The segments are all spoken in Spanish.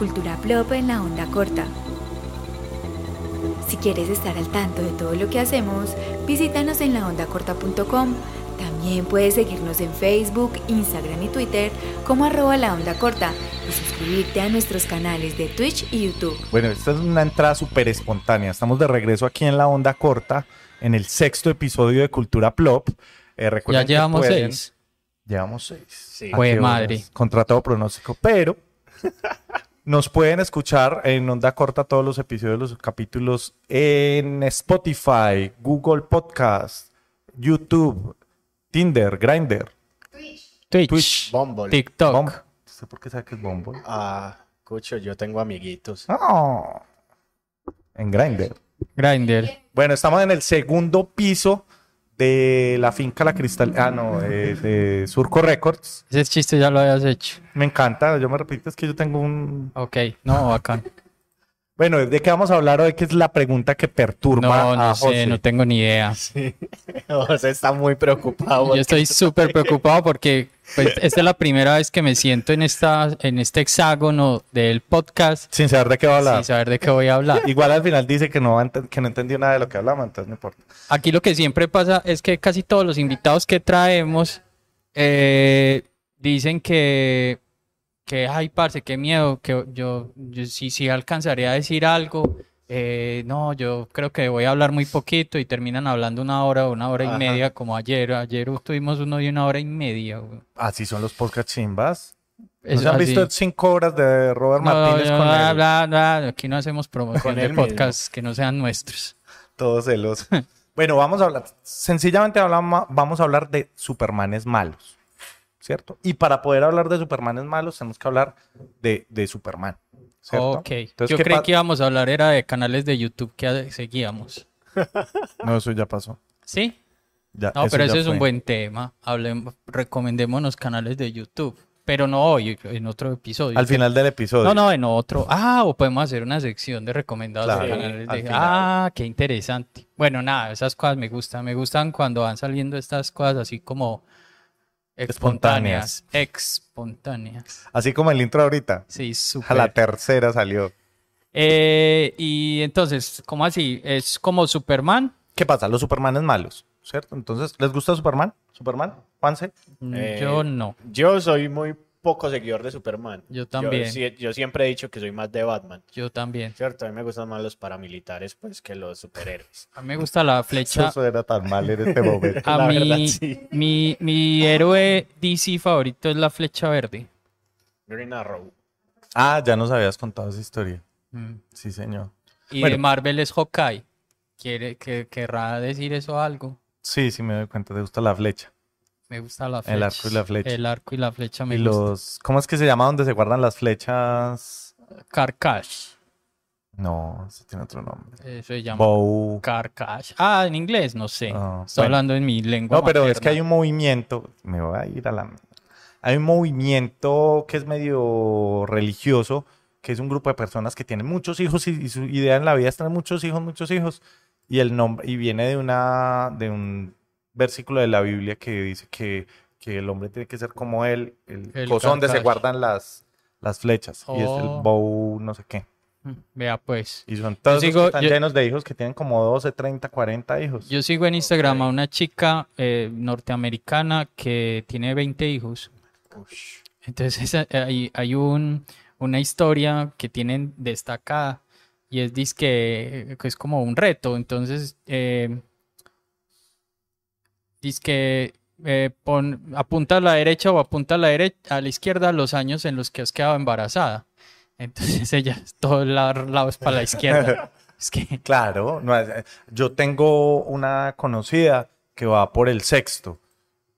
Cultura Plop en la onda corta. Si quieres estar al tanto de todo lo que hacemos, visítanos en laondacorta.com. También puedes seguirnos en Facebook, Instagram y Twitter como arroba la onda corta y suscribirte a nuestros canales de Twitch y YouTube. Bueno, esta es una entrada súper espontánea. Estamos de regreso aquí en la onda corta, en el sexto episodio de Cultura Plop. Eh, Ya llevamos pueden- seis. Llevamos seis. Sí. ¿A Jue qué madre. horas? Contra todo pronóstico. Pero nos pueden escuchar en onda corta todos los episodios, los capítulos en Spotify, Google Podcast, YouTube, Tinder, Grindr, Twitch, Twitch, Bumble. TikTok. Bumble. No sé por qué sabe que es Bumble. Ah, Cucho, yo tengo amiguitos. No. En Grindr. Grindr. Bueno, estamos en el segundo piso de la finca La Cristal. Ah, no, de, de Surco Records. Ese chiste ya lo habías hecho. Me encanta, yo me repito, es que yo tengo un. Ok, no, bacán. Bueno, ¿de qué vamos a hablar hoy? Que es la pregunta que perturba No, a no José. sé, no tengo ni idea. Sí. José está muy preocupado. Yo estoy súper preocupado porque pues, esta es la primera vez que me siento en, esta, en este hexágono del podcast Sin saber de qué va a hablar. sin saber de qué voy a hablar. Igual al final dice que no, va que no entendió nada de lo que hablamos, entonces no importa. Aquí lo que siempre pasa es que casi todos los invitados que traemos eh, dicen que, que, ay, parce, qué miedo, que yo, yo sí, sí alcanzaré a decir algo. Eh, no, yo creo que voy a hablar muy poquito y terminan hablando una hora o una hora Ajá. y media como ayer. Ayer tuvimos uno de una hora y media. güey. Así son los podcast chimbas. ¿No se han así. visto cinco horas de Robert No, Martínez no, con él? bla, bla, Aquí no hacemos promoción de podcasts que no sean nuestros. Todos celos. bueno, vamos a hablar, sencillamente hablamos, vamos a hablar de Supermanes malos, ¿cierto? Y para poder hablar de Supermanes malos tenemos que hablar de, de Superman, ¿cierto? Ok. Entonces, Yo ¿qué creí que íbamos a hablar era de canales de YouTube que seguíamos. No, eso ya pasó. ¿Sí? Ya, No, pero ese es un buen tema. Hablemos, recomendémonos canales de YouTube. Pero no hoy, en otro episodio. Al final del episodio. No, no, en otro. Ah, o podemos hacer una sección de recomendados de Claro, canales al de... Ah, qué interesante. Bueno, nada, esas cosas me gustan. Me gustan cuando van saliendo estas cosas así como espontáneas. Espontáneas. Así como el intro ahorita. Sí, A súper. la tercera salió. Eh, y entonces, ¿cómo así? ¿Es como Superman? ¿Qué pasa? Los Supermanes malos, ¿cierto? Entonces, ¿les gusta Superman? ¿Superman? ¿Juanse? Eh, Yo no. Yo soy muy poco seguidor de Superman. Yo también. yo siempre he dicho que soy más de Batman. Yo también. Cierto, a mí me gustan más los paramilitares pues que los superhéroes. A mí me gusta la flecha. Eso era tan mal en este momento. A La mí, verdad, sí. mi, mi héroe DC favorito es la flecha verde. Green Arrow. ah, ya nos habías contado esa historia. Mm. Sí, señor. Y Bueno. de Marvel es Hawkeye. ¿Quiere, que, ¿Querrá decir eso algo? Sí, sí me doy cuenta. Te gusta la flecha. Me gusta la flecha. El arco y la flecha. El arco y la flecha me y gusta. los... ¿Cómo es que se llama donde se guardan las flechas? Carcash. No, eso tiene otro nombre. Eso se llama Bow. Carcash. Ah, en inglés, no sé. Ah, Estoy bueno. hablando en mi lengua. No, pero es materna. que hay un movimiento, me voy a ir a la... Hay un movimiento que es medio religioso, que es un grupo de personas que tienen muchos hijos y, y su idea en la vida es tener muchos hijos, muchos hijos. Y el nombre, y viene de una, de un versículo de la Biblia que dice que, que el hombre tiene que ser como él, el, El coso donde se guardan las, las flechas. Y es el Oh. bow, no sé qué. Mm, Vea pues. Y son todos sigo- que están yo- llenos de hijos que tienen como 12, 30, 40 hijos. Yo sigo en Instagram a una chica eh, norteamericana que tiene 20 hijos. Entonces esa- hay, hay un, una historia que tienen destacada y es dizque, que es como un reto. Entonces, eh, dizque eh, pon, apunta a la derecha o apunta a la derecha, a la izquierda los años en los que has quedado embarazada. Entonces ella, todos la- lados para la izquierda. Es que Claro, no, es- yo tengo una conocida que va por el sexto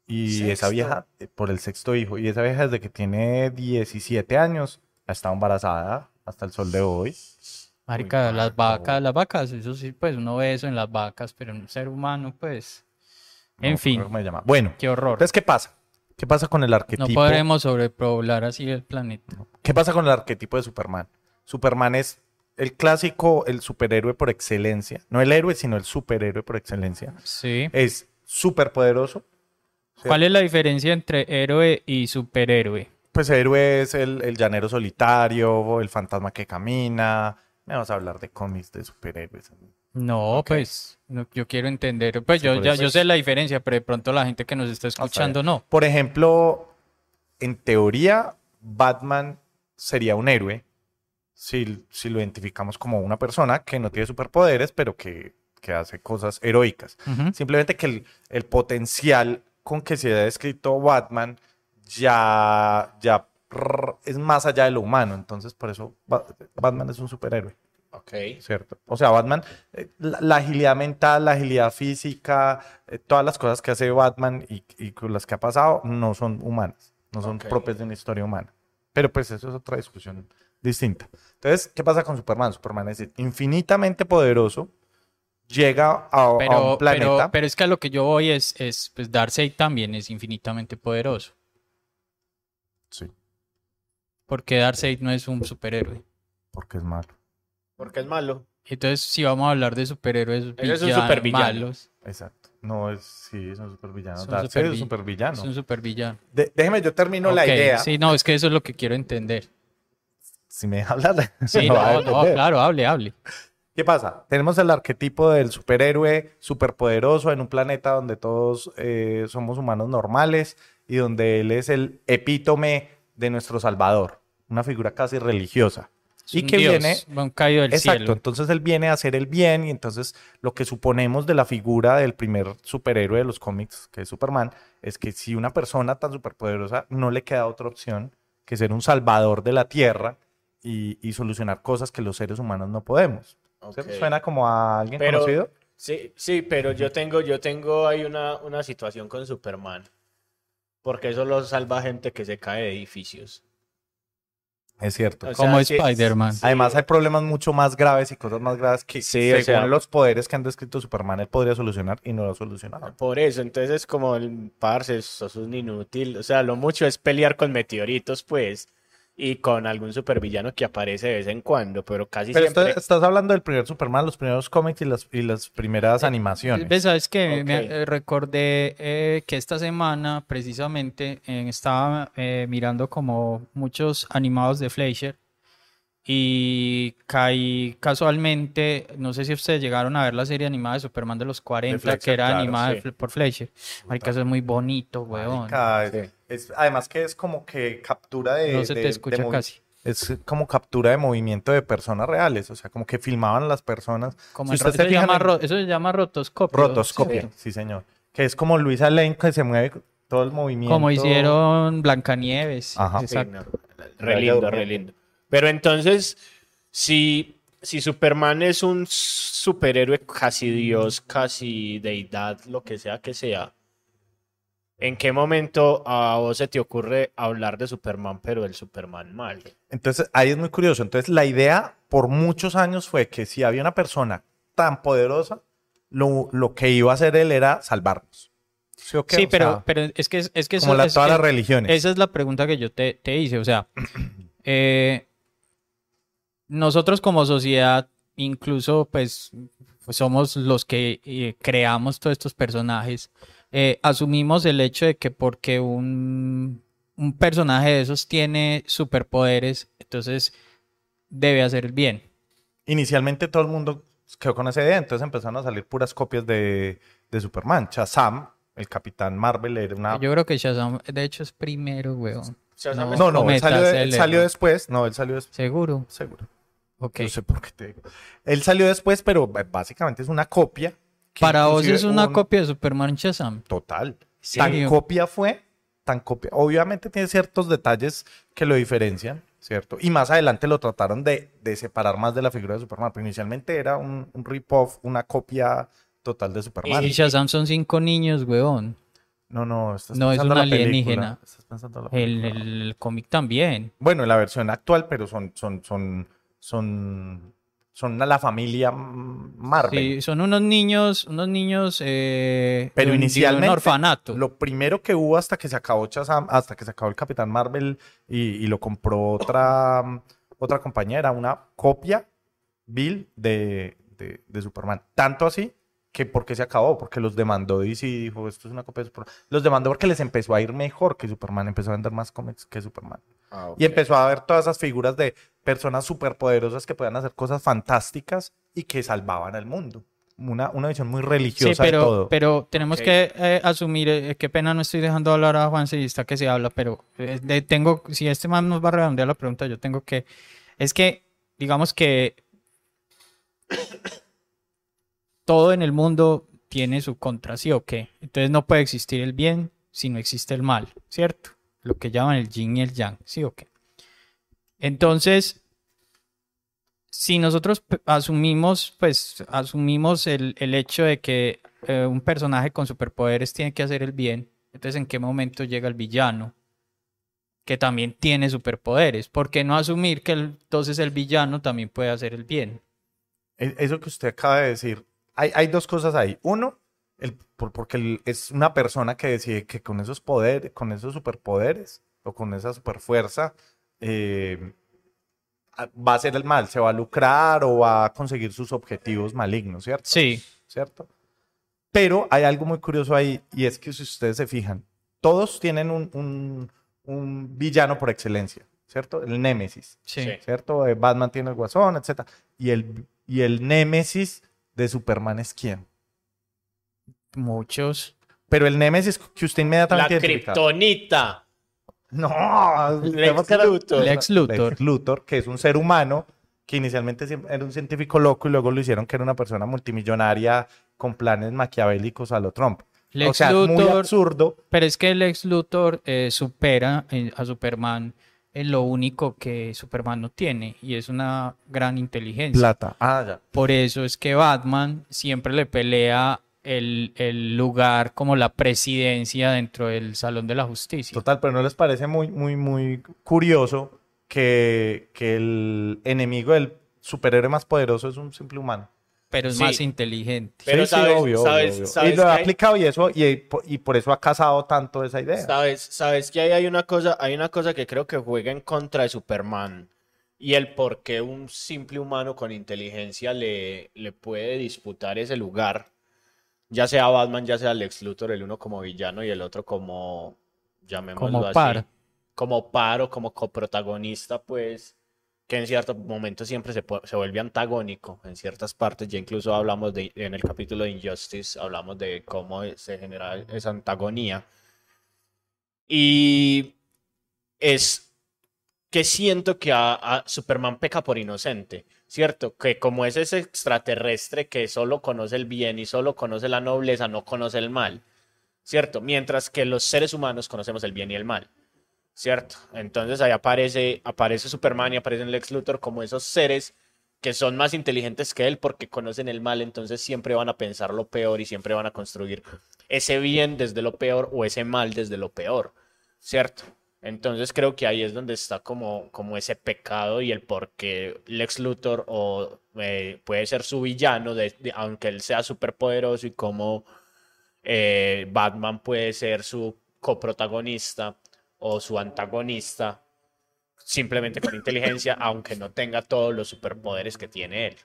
y esa vieja eh, por el sexto hijo y esa vieja desde que tiene 17 años ha estado embarazada hasta el sol de hoy. Marica, Uy, las vacas, las vacas, eso sí, pues uno ve eso en las vacas, pero en un ser humano, pues. No, En fin, ¿cómo se llama? Bueno, qué horror. entonces ¿qué pasa? ¿Qué pasa con el No arquetipo? podremos sobrepoblar así el planeta. ¿Qué pasa con el arquetipo de Superman? Superman es el clásico, el superhéroe por excelencia. No el héroe, sino el superhéroe por excelencia. Sí. Es súper poderoso. ¿Cuál es la diferencia entre héroe y superhéroe? Pues héroe es el, el llanero solitario, el fantasma que camina. Me vas a hablar de cómics de superhéroes. No, pues no, yo quiero entender. Pues Sí, yo, ya, yo sé la diferencia, pero de pronto la gente que nos está escuchando no. Por ejemplo, en teoría, Batman sería un héroe si, si lo identificamos como una persona que no tiene superpoderes, pero que, que hace cosas heroicas. Simplemente que el, el potencial con que se ha descrito Batman ya, es más allá de lo humano. Entonces, por eso Ba- Batman es un superhéroe, Ok. ¿cierto? O sea, Batman, eh, la, la agilidad mental, la agilidad física, eh, todas las cosas que hace Batman y, y con las que ha pasado no son humanas, no son propias de una historia humana. Pero pues eso es otra discusión distinta. Entonces, ¿qué pasa con Superman? Superman es infinitamente poderoso, llega a, a un Pero, planeta. pero, pero es que a lo que yo voy es, es pues Darkseid también es infinitamente poderoso. Sí, Porque Darkseid no es un superhéroe. porque es malo. Porque es malo. Entonces, si vamos a hablar de superhéroes Él es un villanos, supervillano. malos, Exacto. No es, sí, es un supervillano. Es un Darkseid es un supervi- supervillano. es un supervillano. De- déjeme, yo termino la Ok, idea. Sí, no, es que eso es lo que quiero entender. Si me deja hablar. Sí, me va a no, entender. claro, hable, hable. ¿Qué pasa? Tenemos el arquetipo del superhéroe superpoderoso en un planeta donde todos eh, somos humanos normales y donde él es el epítome de nuestro salvador, una figura casi religiosa. Es Y que dios, viene un caído del Exacto, cielo. entonces él viene a hacer el bien y entonces lo que suponemos de la figura del primer superhéroe de los cómics, que es Superman, es que si una persona tan superpoderosa no le queda otra opción que ser un salvador de la Tierra y, y solucionar cosas que los seres humanos no podemos. ¿Suena como a alguien Pero- conocido? Sí, sí, pero yo tengo, yo tengo ahí una, una situación con Superman. Porque solo salva gente que se cae de edificios. Es cierto. O Como Spider-Man. sí. Además hay problemas mucho más graves y cosas más graves que Sí, o según sea- los poderes que han descrito Superman él podría solucionar y no lo ha solucionado. Por eso, entonces es como el parce, sos un inútil. O sea, lo mucho es pelear con meteoritos, pues. Y con algún supervillano que aparece de vez en cuando, pero casi Pero siempre. estás hablando del primer Superman, los primeros cómics y las, y las primeras animaciones. ¿Ves? ¿Sabes qué? Me Ok. eh, recordé eh, que esta semana precisamente eh, estaba eh, mirando como muchos animados de Fleischer y caí casualmente, no sé si ustedes llegaron a ver la serie animada de Superman de los 40 Fleischer, que era claro, animada sí. Por Fleischer. Marica, eso es muy bonito, weón. Marica, es- Sí. es- además que es como que captura de... No se de- te escucha casi. Es como captura de movimiento de personas reales, o sea, como que filmaban las personas. Como Si en ro- usted se eso, se en llama ro- eso se llama rotoscopio. Rotoscopio, sí señor. Que es como Luisa Lane que se mueve todo el movimiento. Como hicieron Blancanieves. Ajá. Sí, Exacto. no, Re lindo, re lindo. Pero entonces, si, si Superman es un superhéroe casi dios, casi deidad, lo que sea que sea, ¿en qué momento a vos se te ocurre hablar de Superman, pero del Superman mal? Entonces, ahí es muy curioso. Entonces, la idea por muchos años fue que si había una persona tan poderosa, lo, lo que iba a hacer él era salvarnos. ¿Sí, o qué? Sí, pero, sea, pero es que, es que eso como la- es- todas es- las religiones. Esa es la pregunta que yo te, te hice. O sea, eh, nosotros como sociedad, incluso pues, pues somos los que eh, creamos todos estos personajes, eh, asumimos el hecho de que porque un, un personaje de esos tiene superpoderes, entonces debe hacer el bien. Inicialmente todo el mundo quedó con esa idea, entonces empezaron a salir puras copias de, de Superman. Shazam, el Capitán Marvel, era una... Yo creo que Shazam, de hecho, es primero, weón. Shazam No. No, no, él salió, él después. No, él salió después. ¿Seguro? Seguro. No sé por qué te digo. Él salió después, pero b- básicamente es una copia. Para vos es una un- copia de Superman Shazam. Total. Tan copia fue, tan copia. Obviamente tiene ciertos detalles que lo diferencian, ¿cierto? Y más adelante lo trataron de, de separar más de la figura de Superman, pero inicialmente era un, un rip-off, una copia total de Superman. Y Shazam son cinco niños, weón. No, no, estás No, es pensando un en la película. alienígena. Estás pensando en la El, película. el cómic también. Bueno, en la versión actual, pero son, son, son, son, son la familia Marvel. Sí, son unos niños, unos niños eh, Pero de un- de inicialmente, un orfanato. Lo primero que hubo hasta que se acabó Shazam, hasta que se acabó el Capitán Marvel y, y lo compró otra, otra compañía, era una copia Bill de, de, de Superman. Tanto así que por qué se acabó, porque los demandó DC y dijo, esto es una copia de Superman. Los demandó porque les empezó a ir mejor que Superman, empezó a vender más cómics que Superman. Ah. Y empezó a ver todas esas figuras de personas superpoderosas que podían hacer cosas fantásticas y que salvaban al mundo. Una, una visión muy Sí, religiosa de pero, todo. pero tenemos que eh, asumir, eh, qué pena no estoy dejando hablar a Juan si está que se habla, pero eh, de- tengo, si este man nos va a redondear la pregunta, yo tengo que, es que, digamos que todo en el mundo tiene su contra, ¿sí o qué? Entonces no puede existir el bien si no existe el mal, ¿cierto? Lo que llaman el yin y el yang, ¿sí o qué? Entonces, si nosotros asumimos, pues, asumimos el, el hecho de que eh, un personaje con superpoderes tiene que hacer el bien, entonces, ¿en qué momento llega el villano? Que también tiene superpoderes. ¿Por qué no asumir que el- entonces el villano también puede hacer el bien? E- Eso que usted acaba de decir, hay, hay dos cosas ahí. Uno, el, por- porque el- es una persona que decide que con esos poderes, con esos superpoderes o con esa superfuerza, eh, a- va a hacer el mal, se va a lucrar o va a conseguir sus objetivos malignos, ¿cierto? Sí, ¿Cierto? Pero hay algo muy curioso ahí y es que si ustedes se fijan, todos tienen un, un- un villano por excelencia, ¿cierto? El Némesis. sí. Sí. ¿cierto? Eh, Batman tiene el Guasón, etc. Y el, y el némesis de Superman es quién. Muchos. Pero el némesis que usted La inmediatamente identifica. kriptonita. No, Lex Luthor. Lex Luthor. Lex Luthor, que es un ser humano que inicialmente era un científico loco y luego lo hicieron que era una persona multimillonaria con planes maquiavélicos a lo Trump. o Lex sea, es muy Luthor- absurdo. Pero es que Lex Luthor eh, supera eh, a Superman en lo único que Superman no tiene y es una gran inteligencia. Plata. Ah, ya. Por eso es que Batman siempre le pelea el, el lugar como la presidencia dentro del Salón de la Justicia. Total, pero ¿no les parece muy, muy, muy curioso que, que el enemigo del superhéroe más poderoso es un simple humano? Pero es Sí. más inteligente. Pero Sí, sí, sabes- obvio, obvio, sabes- obvio. sabes y lo ha hay- aplicado y eso, y, por- y por eso ha casado tanto esa idea. Sabes, sabes que ahí hay una cosa, hay una cosa que creo que juega en contra de Superman y el por qué un simple humano con inteligencia le, le puede disputar ese lugar, ya sea Batman, ya sea Lex Luthor, el uno como villano y el otro como, llamémoslo Como así, par. como par o como coprotagonista, pues, que en cierto momento siempre se, se vuelve antagónico en ciertas partes, ya incluso hablamos de, en el capítulo de Injustice, hablamos de cómo se genera esa antagonía. Y es que siento que a, a Superman peca por inocente, ¿cierto? Que como es ese extraterrestre que solo conoce el bien y solo conoce la nobleza, no conoce el mal, ¿cierto? Mientras que los seres humanos conocemos el bien y el mal, ¿cierto? Entonces ahí aparece, aparece Superman y aparece Lex Luthor como esos seres que son más inteligentes que él porque conocen el mal, entonces siempre van a pensar lo peor y siempre van a construir ese bien desde lo peor o ese mal desde lo peor, ¿cierto? Entonces creo que ahí es donde está como, como ese pecado y el por qué Lex Luthor eh, puede ser su villano, aunque él sea superpoderoso y como eh, Batman puede ser su coprotagonista o su antagonista simplemente con inteligencia, aunque no tenga todos los superpoderes que tiene él.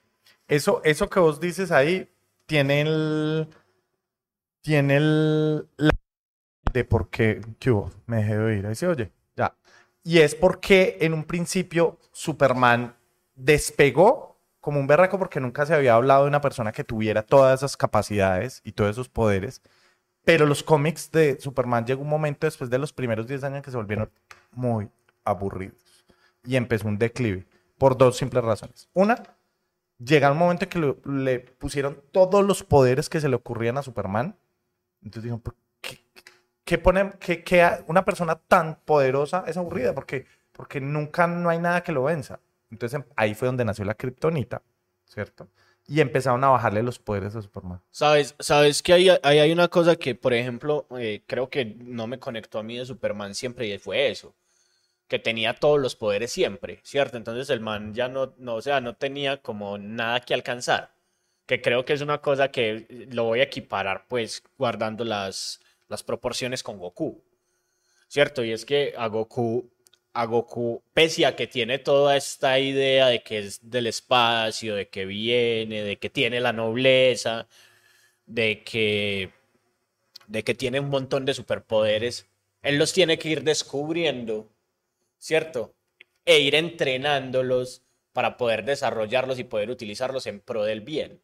Eso, eso que vos dices ahí tiene el. Tiene de por qué. Me dejé de oír. Ahí se oye. Ya. Y es porque en un principio Superman despegó como un berraco porque nunca se había hablado de una persona que tuviera todas esas capacidades y todos esos poderes. Pero los cómics de Superman llegó un momento después de los primeros 10 años que se volvieron muy aburridos. Y empezó un declive por dos simples razones. Una, llega un momento en que le pusieron todos los poderes que se le ocurrían a Superman. Entonces dijeron, ¿por qué, qué ponen, qué- qué a- una persona tan poderosa es aburrida? Porque, porque nunca no hay nada que lo venza. Entonces em- ahí fue donde nació la kriptonita, ¿cierto? Y empezaron a bajarle los poderes a Superman. Sabes, sabes que ahí hay una cosa que, por ejemplo, eh, creo que no me conectó a mí de Superman siempre y fue eso, que tenía todos los poderes siempre, ¿cierto? Entonces el man ya no, no, o sea, no tenía como nada que alcanzar, que creo que es una cosa que lo voy a equiparar, pues, guardando las, las proporciones con Goku, ¿cierto? Y es que a Goku, a Goku, pese a que tiene toda esta idea de que es del espacio, de que viene, de que tiene la nobleza, de que, de que tiene un montón de superpoderes. Él los tiene que ir descubriendo, ¿cierto? E ir entrenándolos para poder desarrollarlos y poder utilizarlos en pro del bien.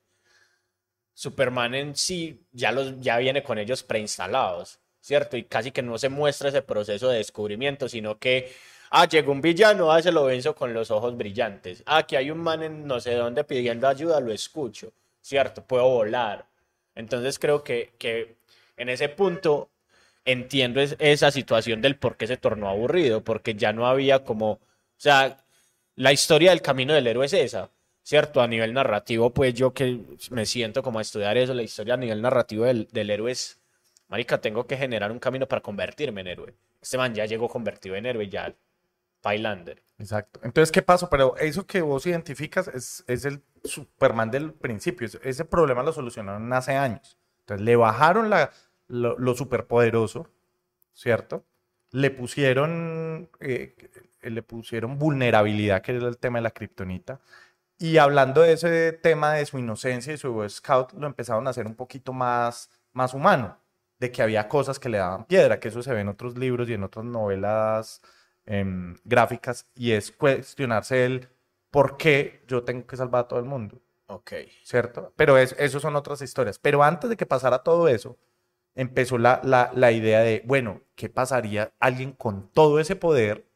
Superman en sí ya, los, ya viene con ellos preinstalados, ¿cierto? Y casi que no se muestra ese proceso de descubrimiento, sino que, ah, llegó un villano, ah, se lo venzo con los ojos brillantes. Ah, que hay un man en no sé dónde pidiendo ayuda, lo escucho, ¿cierto? Puedo volar. Entonces creo que, que en ese punto entiendo esa situación del por qué se tornó aburrido, porque ya no había como, o sea, la historia del camino del héroe es esa ¿cierto? A nivel narrativo, pues yo que me siento como a estudiar eso, la historia a nivel narrativo del, héroe es, marica, tengo que generar un camino para convertirme en héroe. Este man ya llegó convertido en héroe, ya, Pailander. Exacto. Entonces, ¿qué pasó? Pero eso que vos identificas es, es el Superman del principio. Ese problema lo solucionaron hace años. Entonces, le bajaron la, lo, superpoderoso, ¿cierto? Le pusieron, eh, le pusieron vulnerabilidad, que era el tema de la kriptonita y hablando de ese tema de su inocencia y su Scout, lo empezaron a hacer un poquito más, más humano, de que había cosas que le daban piedra, que eso se ve en otros libros y en otras novelas em, gráficas, y es cuestionarse el por qué yo tengo que salvar a todo el mundo. Ok. ¿Cierto? Pero es, eso son otras historias. Pero antes de que pasara todo eso, empezó la, la, la idea de, bueno, ¿qué pasaría alguien con todo ese poder?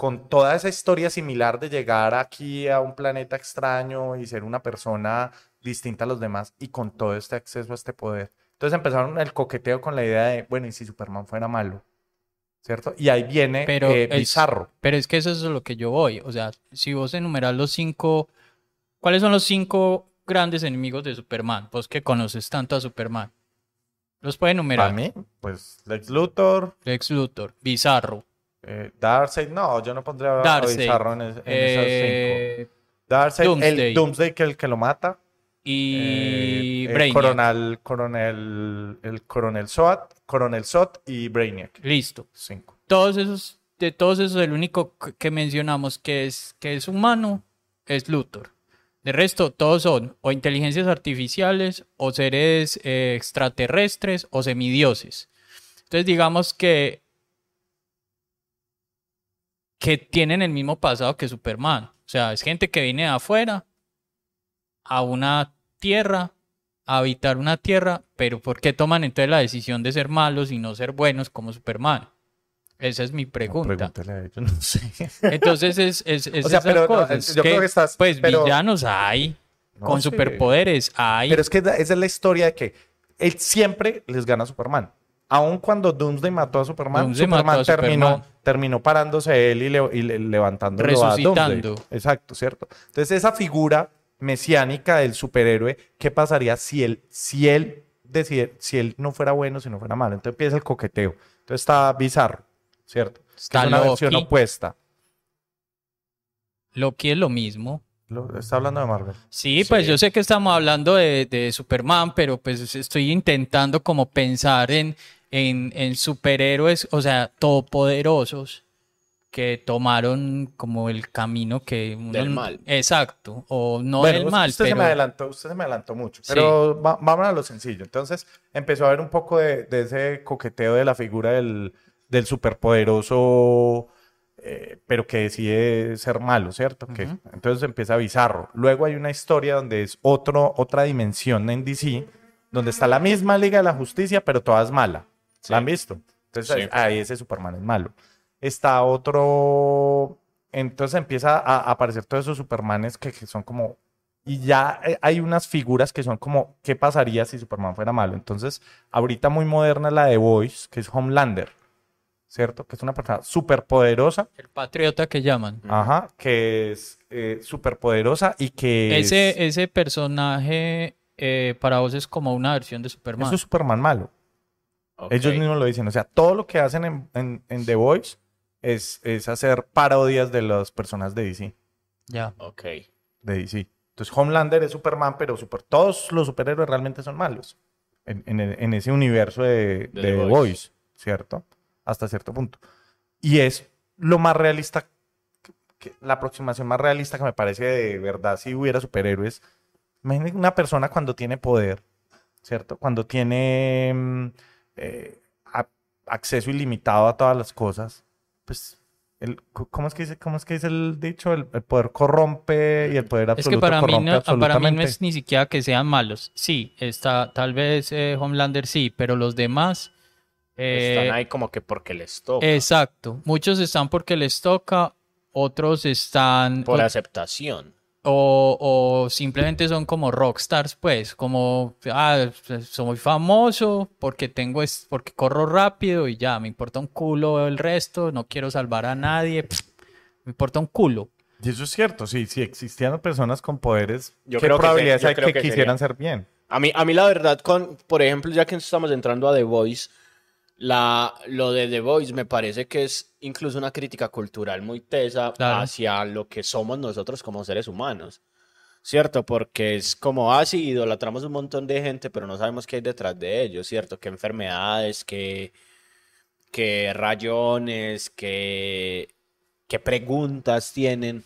Con toda esa historia similar de llegar aquí a un planeta extraño y ser una persona distinta a los demás y con todo este acceso a este poder. Entonces empezaron el coqueteo con la idea de, bueno, ¿y si Superman fuera malo? ¿Cierto? Y ahí viene pero eh, Bizarro. pero es que eso es lo que yo voy. O sea, si vos enumeras los cinco, ¿cuáles son los cinco grandes enemigos de Superman? Vos que conoces tanto a Superman. ¿Los puede enumerar? Para mí, pues Lex Luthor. Lex Luthor, Bizarro. Eh, Darkseid, no, yo no pondría Darkseid, Bizarro en, esas eh, cinco. Darkseid, el Doomsday que el que lo mata. Y eh, el coronel, coronel, el coronel SOT, coronel SOT y Brainiac. Listo. Cinco. Todos esos, de todos esos, el único que mencionamos que es, que es humano es Luthor. De resto, todos son o inteligencias artificiales, o seres eh, extraterrestres, o semidioses. Entonces, digamos que que tienen el mismo pasado que Superman. O sea, es gente que viene de afuera a una tierra, a habitar una tierra, pero ¿por qué toman entonces la decisión de ser malos y no ser buenos como Superman? Esa es mi pregunta. No, no sé. Entonces es, es, es o sea, pero yo creo que estás, pues villanos hay, con superpoderes hay. Pero es que esa es la historia de que él siempre les gana a Superman. Aun cuando Doomsday mató a Superman, Superman terminó, terminó parándose él y, le, y levantándolo Resucitando. Exacto, ¿cierto? Entonces esa figura mesiánica del superhéroe, ¿qué pasaría si él, si él decide, si él no fuera bueno, si no fuera malo? Entonces empieza el coqueteo. Entonces está bizarro, ¿cierto? Está es una versión opuesta. Loki es lo mismo. está hablando de Marvel. Sí, pues yo sé que estamos hablando de, de, Superman, pero pues estoy intentando como pensar en, en, superhéroes, o sea, todopoderosos que tomaron como el camino que del mal. Exacto, o no del mal, usted se me adelantó, usted se me adelantó mucho, pero vamos a lo sencillo. Entonces, empezó a haber un poco de, ese coqueteo de la figura del, del superpoderoso eh, pero que decide ser malo, ¿cierto? que, entonces empieza bizarro. Luego hay una historia donde es otro, otra dimensión en DC, donde está la misma Liga de la Justicia, pero toda es mala. ¿La han visto? Entonces ahí ese Superman es malo. Está otro. Entonces empieza a, aparecer todos esos Supermanes que, son como. Y ya eh, hay unas figuras que son como, ¿qué pasaría si Superman fuera malo? Entonces, ahorita muy moderna la de Voice, que es Homelander, ¿cierto? Que es una persona súper poderosa. El patriota que llaman. Ajá, que es eh, súper poderosa y que... Ese, ese personaje eh, para vos es como una versión de Superman. Eso es Superman malo. Ellos mismos lo dicen. O sea, todo lo que hacen en, The Voice es, es, hacer parodias de las personas de DC. Ya. Ok. De DC. Entonces, Homelander es Superman, pero super, todos los superhéroes realmente son malos. En, ese universo de, The, Voice. ¿cierto? Hasta cierto punto. Y es lo más realista, la aproximación más realista que me parece de verdad si hubiera superhéroes. Imagínate una persona cuando tiene poder ¿cierto? Cuando tiene mm, eh, a- acceso ilimitado a todas las cosas, pues, el, ¿cómo es que dice, cómo es que dice el dicho? El, el poder corrompe y el poder Es que absoluto para mí, no, para mí no es ni siquiera que sean malos. Sí, está, tal vez eh, Homelander sí, pero los demás... eh, Están ahí como que porque les toca. exacto. Muchos están porque les toca, otros están... por aceptación. O, o simplemente son como rockstars, pues, como, ah, soy famoso porque tengo, es, porque corro rápido y ya, me importa un culo el resto, no quiero salvar a nadie, pff, me importa un culo. Y eso es cierto, sí, si existieran personas con poderes, Yo ¿qué creo que se- probabilidades yo hay creo que, que quisieran sería. ser bien? A mí, a mí la verdad, con, por ejemplo, ya que estamos entrando a The Voice, la, lo de The Voice me parece que es incluso una crítica cultural muy tesa Claro. hacia lo que somos nosotros como seres humanos. ¿Cierto? Porque es como así, idolatramos un montón de gente, pero no sabemos qué hay detrás de ellos, ¿cierto? Qué enfermedades, qué, qué rayones, qué, qué preguntas tienen.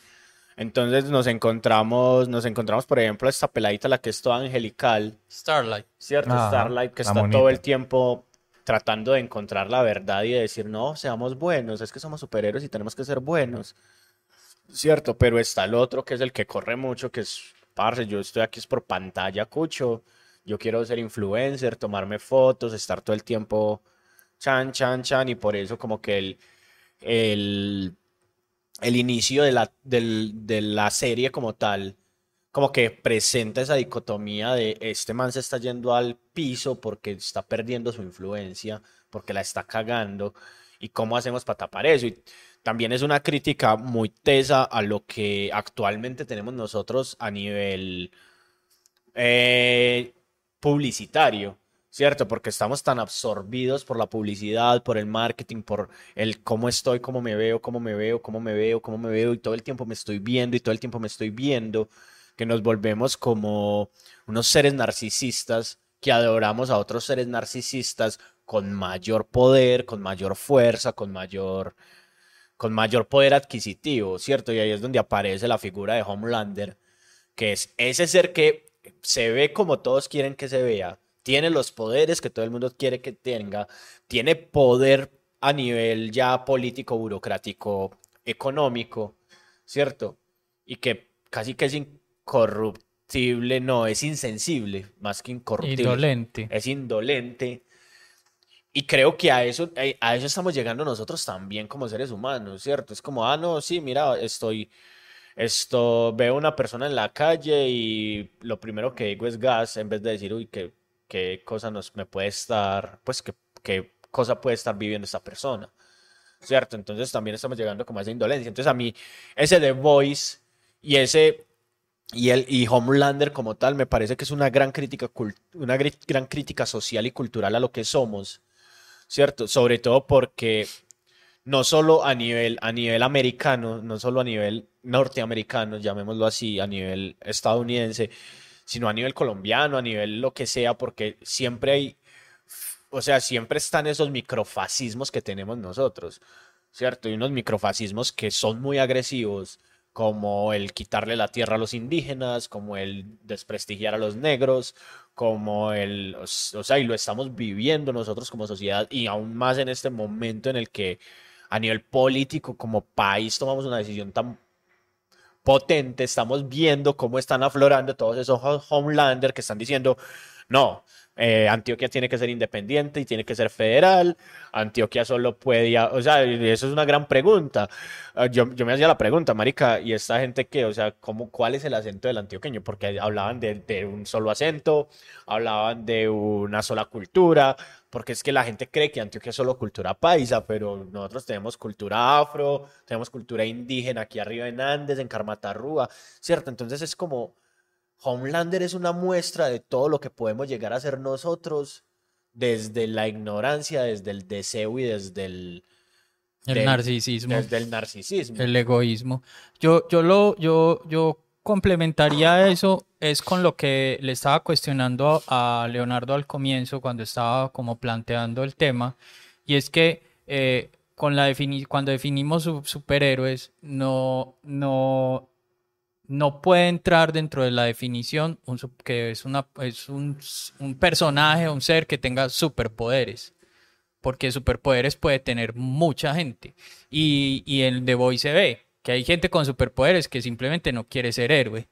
Entonces nos encontramos, nos encontramos, por ejemplo, a esta peladita, la que es toda angelical, Starlight. ¿cierto? Starlight, que está todo el tiempo tratando de encontrar la verdad y de decir, no, seamos buenos, es que somos superhéroes y tenemos que ser buenos, ¿cierto? Pero está el otro que es el que corre mucho, que es, parce, yo estoy aquí es por pantalla, cucho, yo quiero ser influencer, tomarme fotos, estar todo el tiempo chan, chan, chan, y por eso como que el, el, el inicio de la, de la serie como tal, como que presenta esa dicotomía de este man se está yendo al piso porque está perdiendo su influencia, porque la está cagando, y cómo hacemos para tapar eso. Y también es una crítica muy tesa a lo que actualmente tenemos nosotros a nivel eh, publicitario, ¿cierto? Porque estamos tan absorbidos por la publicidad, por el marketing, por el cómo estoy, cómo me veo, cómo me veo, cómo me veo, cómo me veo, y todo el tiempo me estoy viendo y todo el tiempo me estoy viendo, que nos volvemos como unos seres narcisistas que adoramos a otros seres narcisistas con mayor poder, con mayor fuerza, con mayor, con mayor poder adquisitivo, ¿cierto? Y ahí es donde aparece la figura de Homelander, que es ese ser que se ve como todos quieren que se vea, tiene los poderes que todo el mundo quiere que tenga, tiene poder a nivel ya político, burocrático, económico, ¿cierto? Y que casi que es incorruptible, no, es insensible, más que incorruptible. Indolente. Es indolente. Y creo que a eso, eh, a eso estamos llegando nosotros también como seres humanos, ¿cierto? Es como, ah, no, sí, mira, estoy, esto, veo una persona en la calle y lo primero que digo es gas, en vez de decir, uy, qué, qué cosa nos, me puede estar, pues, qué, qué cosa puede estar viviendo esta persona, ¿cierto? Entonces también estamos llegando como a esa indolencia. Entonces a mí, ese The Voice y ese, y el, y Homelander como tal, me parece que es una gran crítica, una gran crítica social y cultural a lo que somos, ¿cierto? Sobre todo porque no solo a nivel, a nivel americano, no solo a nivel norteamericano, llamémoslo así, a nivel estadounidense, sino a nivel colombiano, a nivel lo que sea, porque siempre hay, o sea, siempre están esos microfascismos que tenemos nosotros, ¿cierto? Y unos microfascismos que son muy agresivos, como el quitarle la tierra a los indígenas, como el desprestigiar a los negros, como el, o sea, y lo estamos viviendo nosotros como sociedad y aún más en este momento en el que a nivel político como país tomamos una decisión tan potente, estamos viendo cómo están aflorando todos esos ho- Homelander que están diciendo, no, eh, Antioquia tiene que ser independiente y tiene que ser federal, Antioquia solo puede, o sea, eso es una gran pregunta. Ah, Yo, yo me hacía la pregunta, marica, ¿y esta gente qué? O sea, ¿cómo, ¿cuál es el acento del antioqueño? Porque hablaban de, de un solo acento, hablaban de una sola cultura, porque es que la gente cree que Antioquia es solo cultura paisa, pero nosotros tenemos cultura afro, tenemos cultura indígena aquí arriba en Andes, en Carmatarrúa, ¿cierto? Entonces es como, Homelander es una muestra de todo lo que podemos llegar a ser nosotros desde la ignorancia, desde el deseo y desde el, El del- narcisismo. desde el narcisismo. El egoísmo. Yo, yo lo, yo, yo complementaría eso es con lo que le estaba cuestionando a Leonardo al comienzo cuando estaba como planteando el tema, y es que eh, con la defini- cuando definimos su- superhéroes, no, no, no puede entrar dentro de la definición un que es, un, personaje, un ser que tenga superpoderes. Porque superpoderes puede tener mucha gente. Y, y en The Voice se ve que hay gente con superpoderes que simplemente no quiere ser héroe.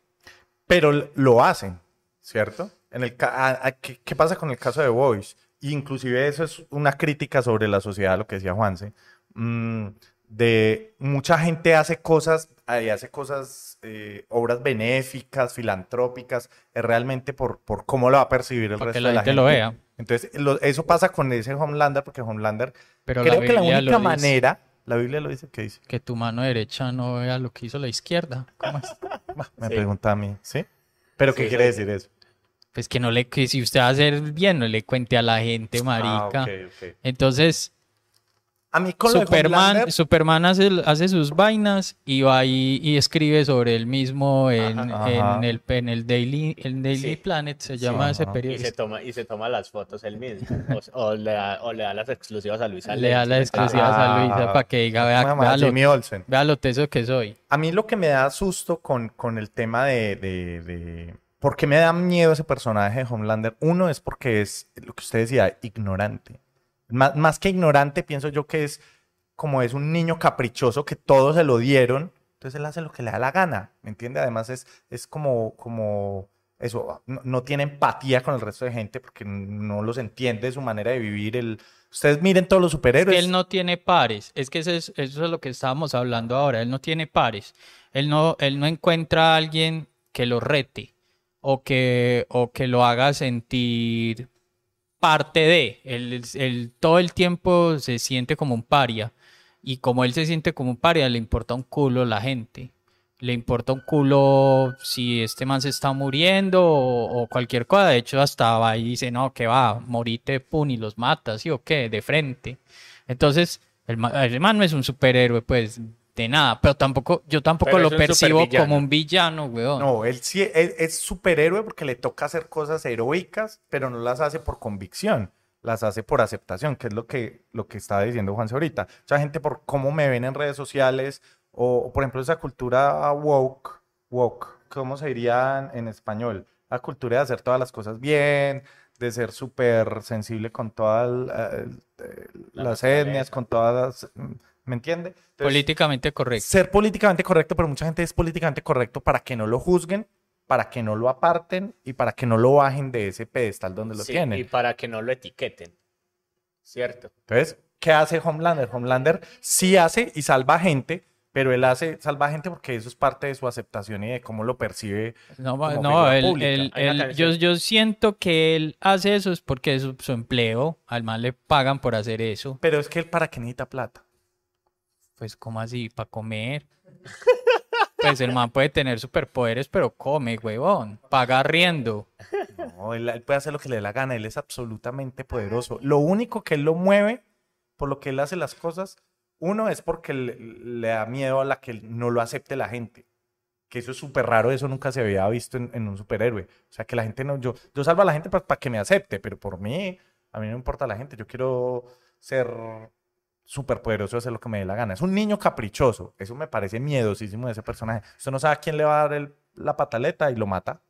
Pero lo hacen, ¿cierto? En el a- ¿qué, pasa con el caso de Voice? Inclusive eso es una crítica sobre la sociedad, lo que decía Juanse. mm, de mucha gente hace cosas, ahí hace cosas, eh, obras benéficas, filantrópicas, es realmente por, por cómo lo va a percibir el resto la de la gente gente. lo vea. Entonces, lo- eso pasa con ese Homelander, porque Homelander, Pero creo la que la única manera, la Biblia lo dice, ¿qué dice? que tu mano derecha no vea lo que hizo la izquierda. ¿Cómo es? Me Sí. pregunta a mí, ¿sí? ¿Pero qué quiere sí. decir eso? Pues que no le, que si usted va a hacer bien, no le cuente a la gente, marica. Ah, ok, ok. Entonces, A mí con lo de Superman, Superman hace, hace sus vainas y va y, y escribe sobre él mismo en, Ajá. en Ajá. el, en el Daily, el Daily Sí. Planet, se llama ese Ajá. Y periódico. se toma, y se toma las fotos él mismo. O, o le, da, o le da las exclusivas a Luisa Le da la Lenz. exclusiva a Luisa Ah. para que diga, vea, Mamá, vea, lo, Jimmy Olsen. vea lo teso que soy. A mí lo que me da susto con, con el tema de, de, de- ¿Por qué me da miedo ese personaje de Homelander? Uno es porque es, lo que usted decía, ignorante. Más, más que ignorante, pienso yo que es como es un niño caprichoso que todos se lo dieron, entonces él hace lo que le da la gana, ¿me entiende? Además es, es como, como eso, no, tiene empatía con el resto de gente porque no los entiende su manera de vivir. El... Ustedes miren todos los superhéroes. Él no tiene pares. Es que eso es, eso es lo que estábamos hablando ahora. Él no tiene pares. Él no, él no encuentra a alguien que lo rete o que, o que lo haga sentir parte de. Él, todo el tiempo se siente como un paria. Y como él se siente como un paria, le importa un culo la gente. Le importa un culo si este man se está muriendo o, cualquier cosa. De hecho, hasta va y dice, no, que va, morite, pum, y los mata, ¿sí o qué? De frente. Entonces, el, el man no es un superhéroe, pues, de nada. Pero tampoco, yo tampoco Pero lo percibo como un villano, weón. No, él sí es, es superhéroe porque le toca hacer cosas heroicas, pero no las hace por convicción, las hace por aceptación, que es lo que, lo que estaba diciendo Juanse ahorita. Mucha gente por cómo me ven en redes sociales, o, o, por ejemplo esa cultura woke, woke, ¿cómo se diría en, en español? La cultura de hacer todas las cosas bien, de ser súper sensible con todas eh, eh, La las etnias, con todas las... ¿Me entiende? Entonces, Políticamente correcto. ser políticamente correcto, pero mucha gente es políticamente correcto para que no lo juzguen, para que no lo aparten y para que no lo bajen de ese pedestal donde lo Sí, tienen. y para que no lo etiqueten. ¿Cierto? Entonces, ¿qué hace Homelander? Homelander sí hace y salva gente, pero él hace, salva gente porque eso es parte de su aceptación y de cómo lo percibe. No, como no, él- pública. él- él- yo, yo siento que él hace eso es porque es su, su empleo, al man le pagan por hacer eso. Pero es que él para qué necesita plata. Pues, ¿cómo así? ¿Para comer? Pues el man puede tener superpoderes, pero come, huevón. Paga riendo. No, él, puede hacer lo que le dé la gana, él es absolutamente poderoso. Lo único que él lo mueve, por lo que él hace las cosas, uno es porque le, da miedo a la que no lo acepte la gente. Que eso es súper raro, eso nunca se había visto en, en un superhéroe. O sea, que la gente no, yo, yo salvo a la gente para que me acepte, pero por mí, a mí no me importa la gente, yo quiero ser súper poderoso, hacer lo que me dé la gana. Es un niño caprichoso, eso me parece miedosísimo de ese personaje. Usted no sabe a quién le va a dar el- la pataleta y lo mata.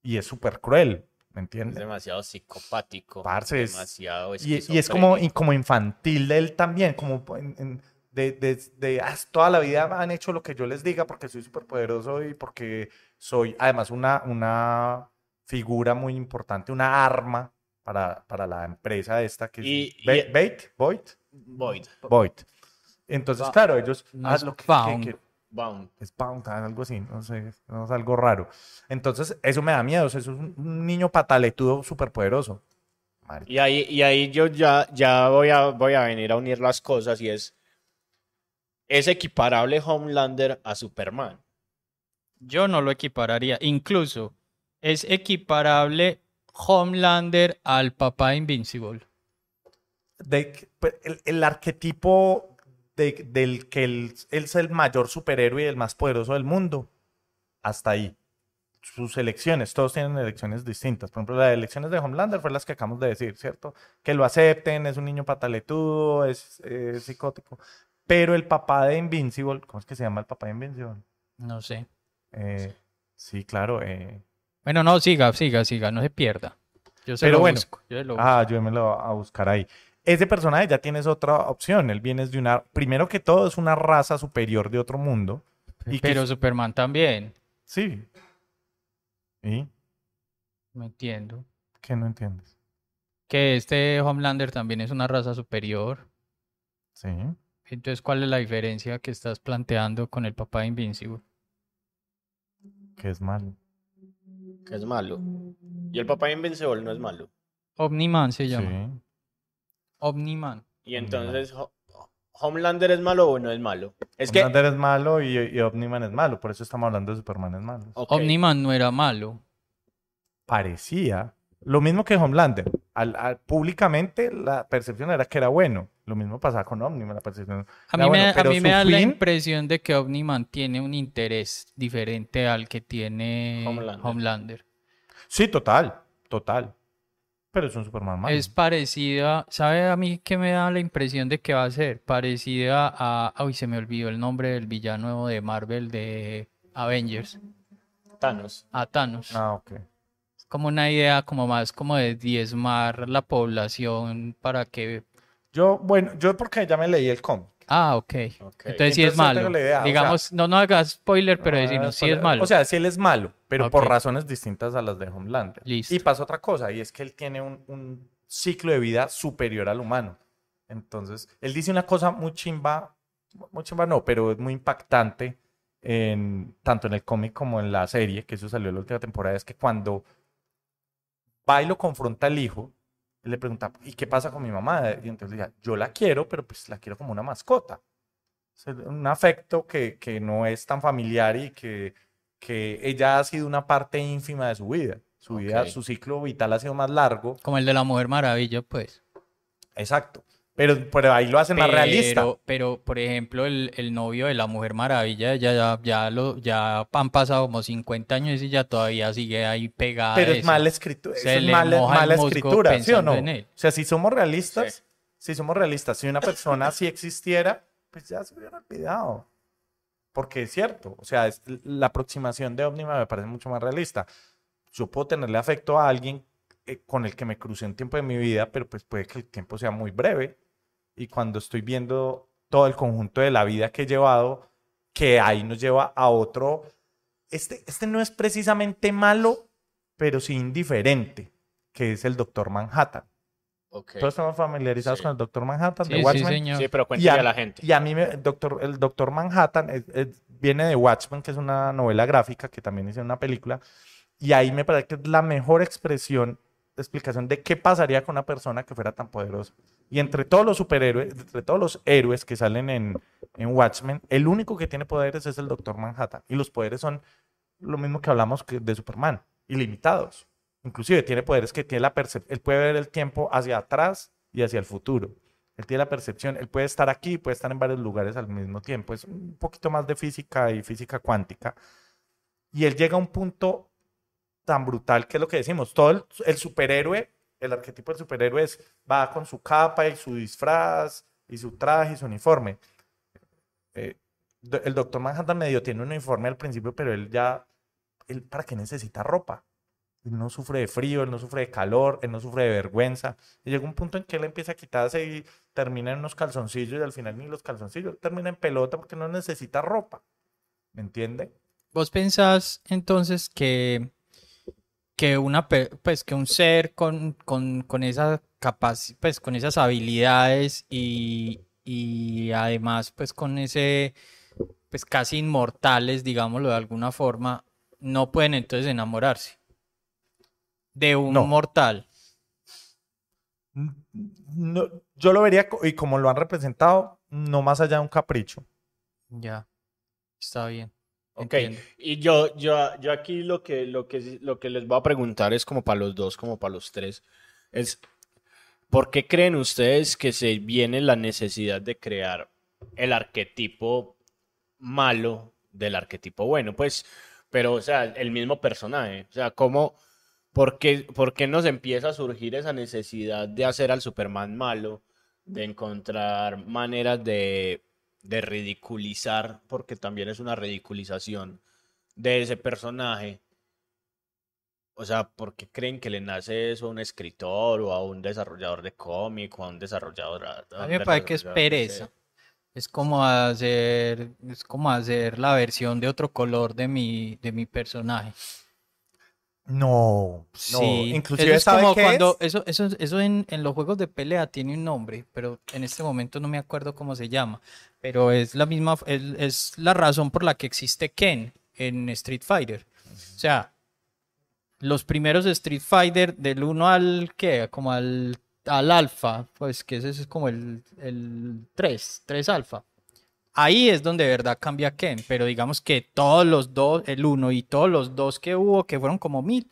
Y es súper cruel, ¿me Es entiendes? demasiado psicopático. Parce, es- demasiado Y, y es como, y como infantil de él también, como en- en- de, de, de, "Ah, toda la vida han hecho lo que yo les diga porque soy súper poderoso y porque soy además una, una figura muy importante, una arma para, para la empresa esta que es Y- y- Ba- Bait, Void, Void. Void. Entonces, Ba- claro, ellos no es lo que, que- Bound. que- Bound. es Bound, algo así, no sé, no es algo raro. Entonces, eso me da miedo, o sea, eso es un, un niño pataletudo súper poderoso. Y ahí, y ahí yo ya, ya voy, a, voy a venir a unir las cosas y es. Es equiparable Homelander a Superman. Yo no lo equipararía. Incluso es equiparable Homelander al papá Invincible. De pues, el, el arquetipo de- del que él, él es el mayor superhéroe y el más poderoso del mundo. Hasta ahí. Sus elecciones, todos tienen elecciones distintas. Por ejemplo, las elecciones de Homelander fue las que acabamos de decir, ¿cierto? Que lo acepten, es un niño pataletudo, es, es psicótico. Pero el papá de Invincible, ¿cómo es que se llama el papá de Invincible? No sé. Eh, sí, claro. eh, Bueno, no, siga, siga, siga, no se pierda. Yo se Pero lo bueno. busco, yo se lo Ah, yo me lo voy a buscar ahí. Ese personaje ya tienes otra opción. Él viene de una. Primero que todo, es una raza superior de otro mundo. y que- Pero Superman también, Sí. ¿Y? no entiendo. ¿Qué no entiendes? Que este Homelander también es una raza superior. Sí. Entonces, ¿cuál es la diferencia que estás planteando con el papá de Invincible? Que es malo. Que es malo. Y el papá de Invincible no es malo. Omniman se llama. Sí. Omniman. Y entonces, Ho- ¿Homelander es malo o no es malo? Es que... Homelander es malo y, y Omniman es malo. Por eso estamos hablando de Superman es malo. Omniman no era malo. Parecía. Lo mismo que Homelander. Al, al- públicamente la percepción era que era bueno. Lo mismo pasaba con Omniman. La percepción A era mí, bueno, me, a pero mí su me da la impresión de que Omniman tiene un interés diferente al que tiene Homelander. Homelander. Sí, total. Total. Pero es un Superman malo. Es parecida, ¿sabe a mí que me da la impresión de que va a ser? Parecida a, uy, se me olvidó el nombre del villano de Marvel de Avengers, Thanos. a Thanos. Ah, ok. Es como una idea como más como de diezmar la población para que... Yo, bueno, yo porque ya me leí el cómic. Ah, ok. Ok. Entonces sí es Entonces malo. o sea- Digamos, no, no hagas spoiler, pero Ah, decimos, sí es malo. O sea, sí él es malo, pero por razones distintas a las de Homelander. Listo. Y pasa otra cosa, y es que él tiene un, un ciclo de vida superior al humano. Entonces, él dice una cosa muy chimba, muy chimba no, pero es muy impactante, en, tanto en el cómic como en la serie, que eso salió en la última temporada, es que cuando va y lo confronta el hijo, le pregunta, ¿y qué pasa con mi mamá? Y entonces le dice, yo la quiero, pero pues la quiero como una mascota. Es un afecto que, que no es tan familiar y que, que ella ha sido una parte ínfima de su vida. Su vida, su ciclo vital ha sido más largo. Como el de la Mujer Maravilla, pues. Exacto. Pero, pero ahí lo hacen más realista. Pero, pero, por ejemplo, el, el novio de la Mujer Maravilla, ya, ya, ya, lo, ya han pasado como 50 años y ya todavía sigue ahí pegada. Pero es mala escritura. Es mala, mala escritura, ¿sí o no? O sea, si somos realistas, Sí. si somos realistas, si una persona así existiera, pues ya se hubiera olvidado. Porque es cierto, o sea, es- la aproximación de Omnima me parece mucho más realista. Yo puedo tenerle afecto a alguien eh, con el que me crucé un tiempo de mi vida, pero pues puede que el tiempo sea muy breve. Y cuando estoy viendo todo el conjunto de la vida que he llevado, que ahí nos lleva a otro. Este, este no es precisamente malo, pero sí indiferente, que es el Doctor Manhattan. Ok. Todos estamos familiarizados Sí. con el Doctor Manhattan Sí, de sí, Watchmen. señor. Sí, pero Y cuéntale a, a la gente. y a mí me- el Doctor, el Doctor Manhattan es- es- viene de Watchmen, que es una novela gráfica que también hice una película. Y ahí me parece que es la mejor expresión, explicación de qué pasaría con una persona que fuera tan poderosa. Y entre todos los superhéroes, entre todos los héroes que salen en, en Watchmen, el único que tiene poderes es el Doctor Manhattan. Y los poderes son lo mismo que hablamos de Superman, ilimitados. Inclusive tiene poderes que tiene la percepción, él puede ver el tiempo hacia atrás y hacia el futuro. Él tiene la percepción, él puede estar aquí, puede estar en varios lugares al mismo tiempo. Es un poquito más de física y física cuántica. Y él llega a un punto tan brutal que es lo que decimos. Todo el, el superhéroe, el arquetipo del superhéroe es, va con su capa y su disfraz y su traje y su uniforme. Eh, el doctor Manhattan medio tiene un uniforme al principio, pero él ya, él para qué necesita ropa. Él no sufre de frío, él no sufre de calor, él no sufre de vergüenza. Y llega un punto en que él empieza a quitarse y termina en unos calzoncillos y al final ni los calzoncillos, termina en pelota porque no necesita ropa. ¿Me entiende? ¿Vos pensás entonces que, que una pues que un ser con, con, con esa capaci- pues con esas habilidades y, y además pues con ese pues casi inmortales, digámoslo de alguna forma, no pueden entonces enamorarse de un No. mortal? No, yo lo vería, y como lo han representado, no más allá de un capricho. Ya, está bien. Ok, entiendo. y yo, yo, yo aquí lo que, lo, que, lo que les voy a preguntar es como para los dos, como para los tres, es ¿por qué creen ustedes que se viene la necesidad de crear el arquetipo malo del arquetipo bueno? Pues, pero, o sea, el mismo personaje, o sea, ¿cómo, por qué, por qué nos empieza a surgir esa necesidad de hacer al Superman malo, de encontrar maneras de, de ridiculizar, porque también es una ridiculización de ese personaje. O sea, ¿por qué creen que le nace eso a un escritor o a un desarrollador de cómic o a un desarrollador? A mí me parece que es pereza. Es como hacer, es como hacer la versión de otro color de mi, de mi personaje. No, Sí, no. Inclusive, eso es ¿sabe como qué cuando es? eso, eso, eso en, en los juegos de pelea tiene un nombre, pero en este momento no me acuerdo cómo se llama. Pero es la misma, es, es la razón por la que existe Ken en Street Fighter. O sea, los primeros Street Fighter del 1 al ¿qué? como al, al alfa, pues que ese es como el, el 3, 3 alfa. Ahí es donde de verdad cambia Ken, pero digamos que todos los dos, el 1 y todos los dos que hubo, que fueron como mil,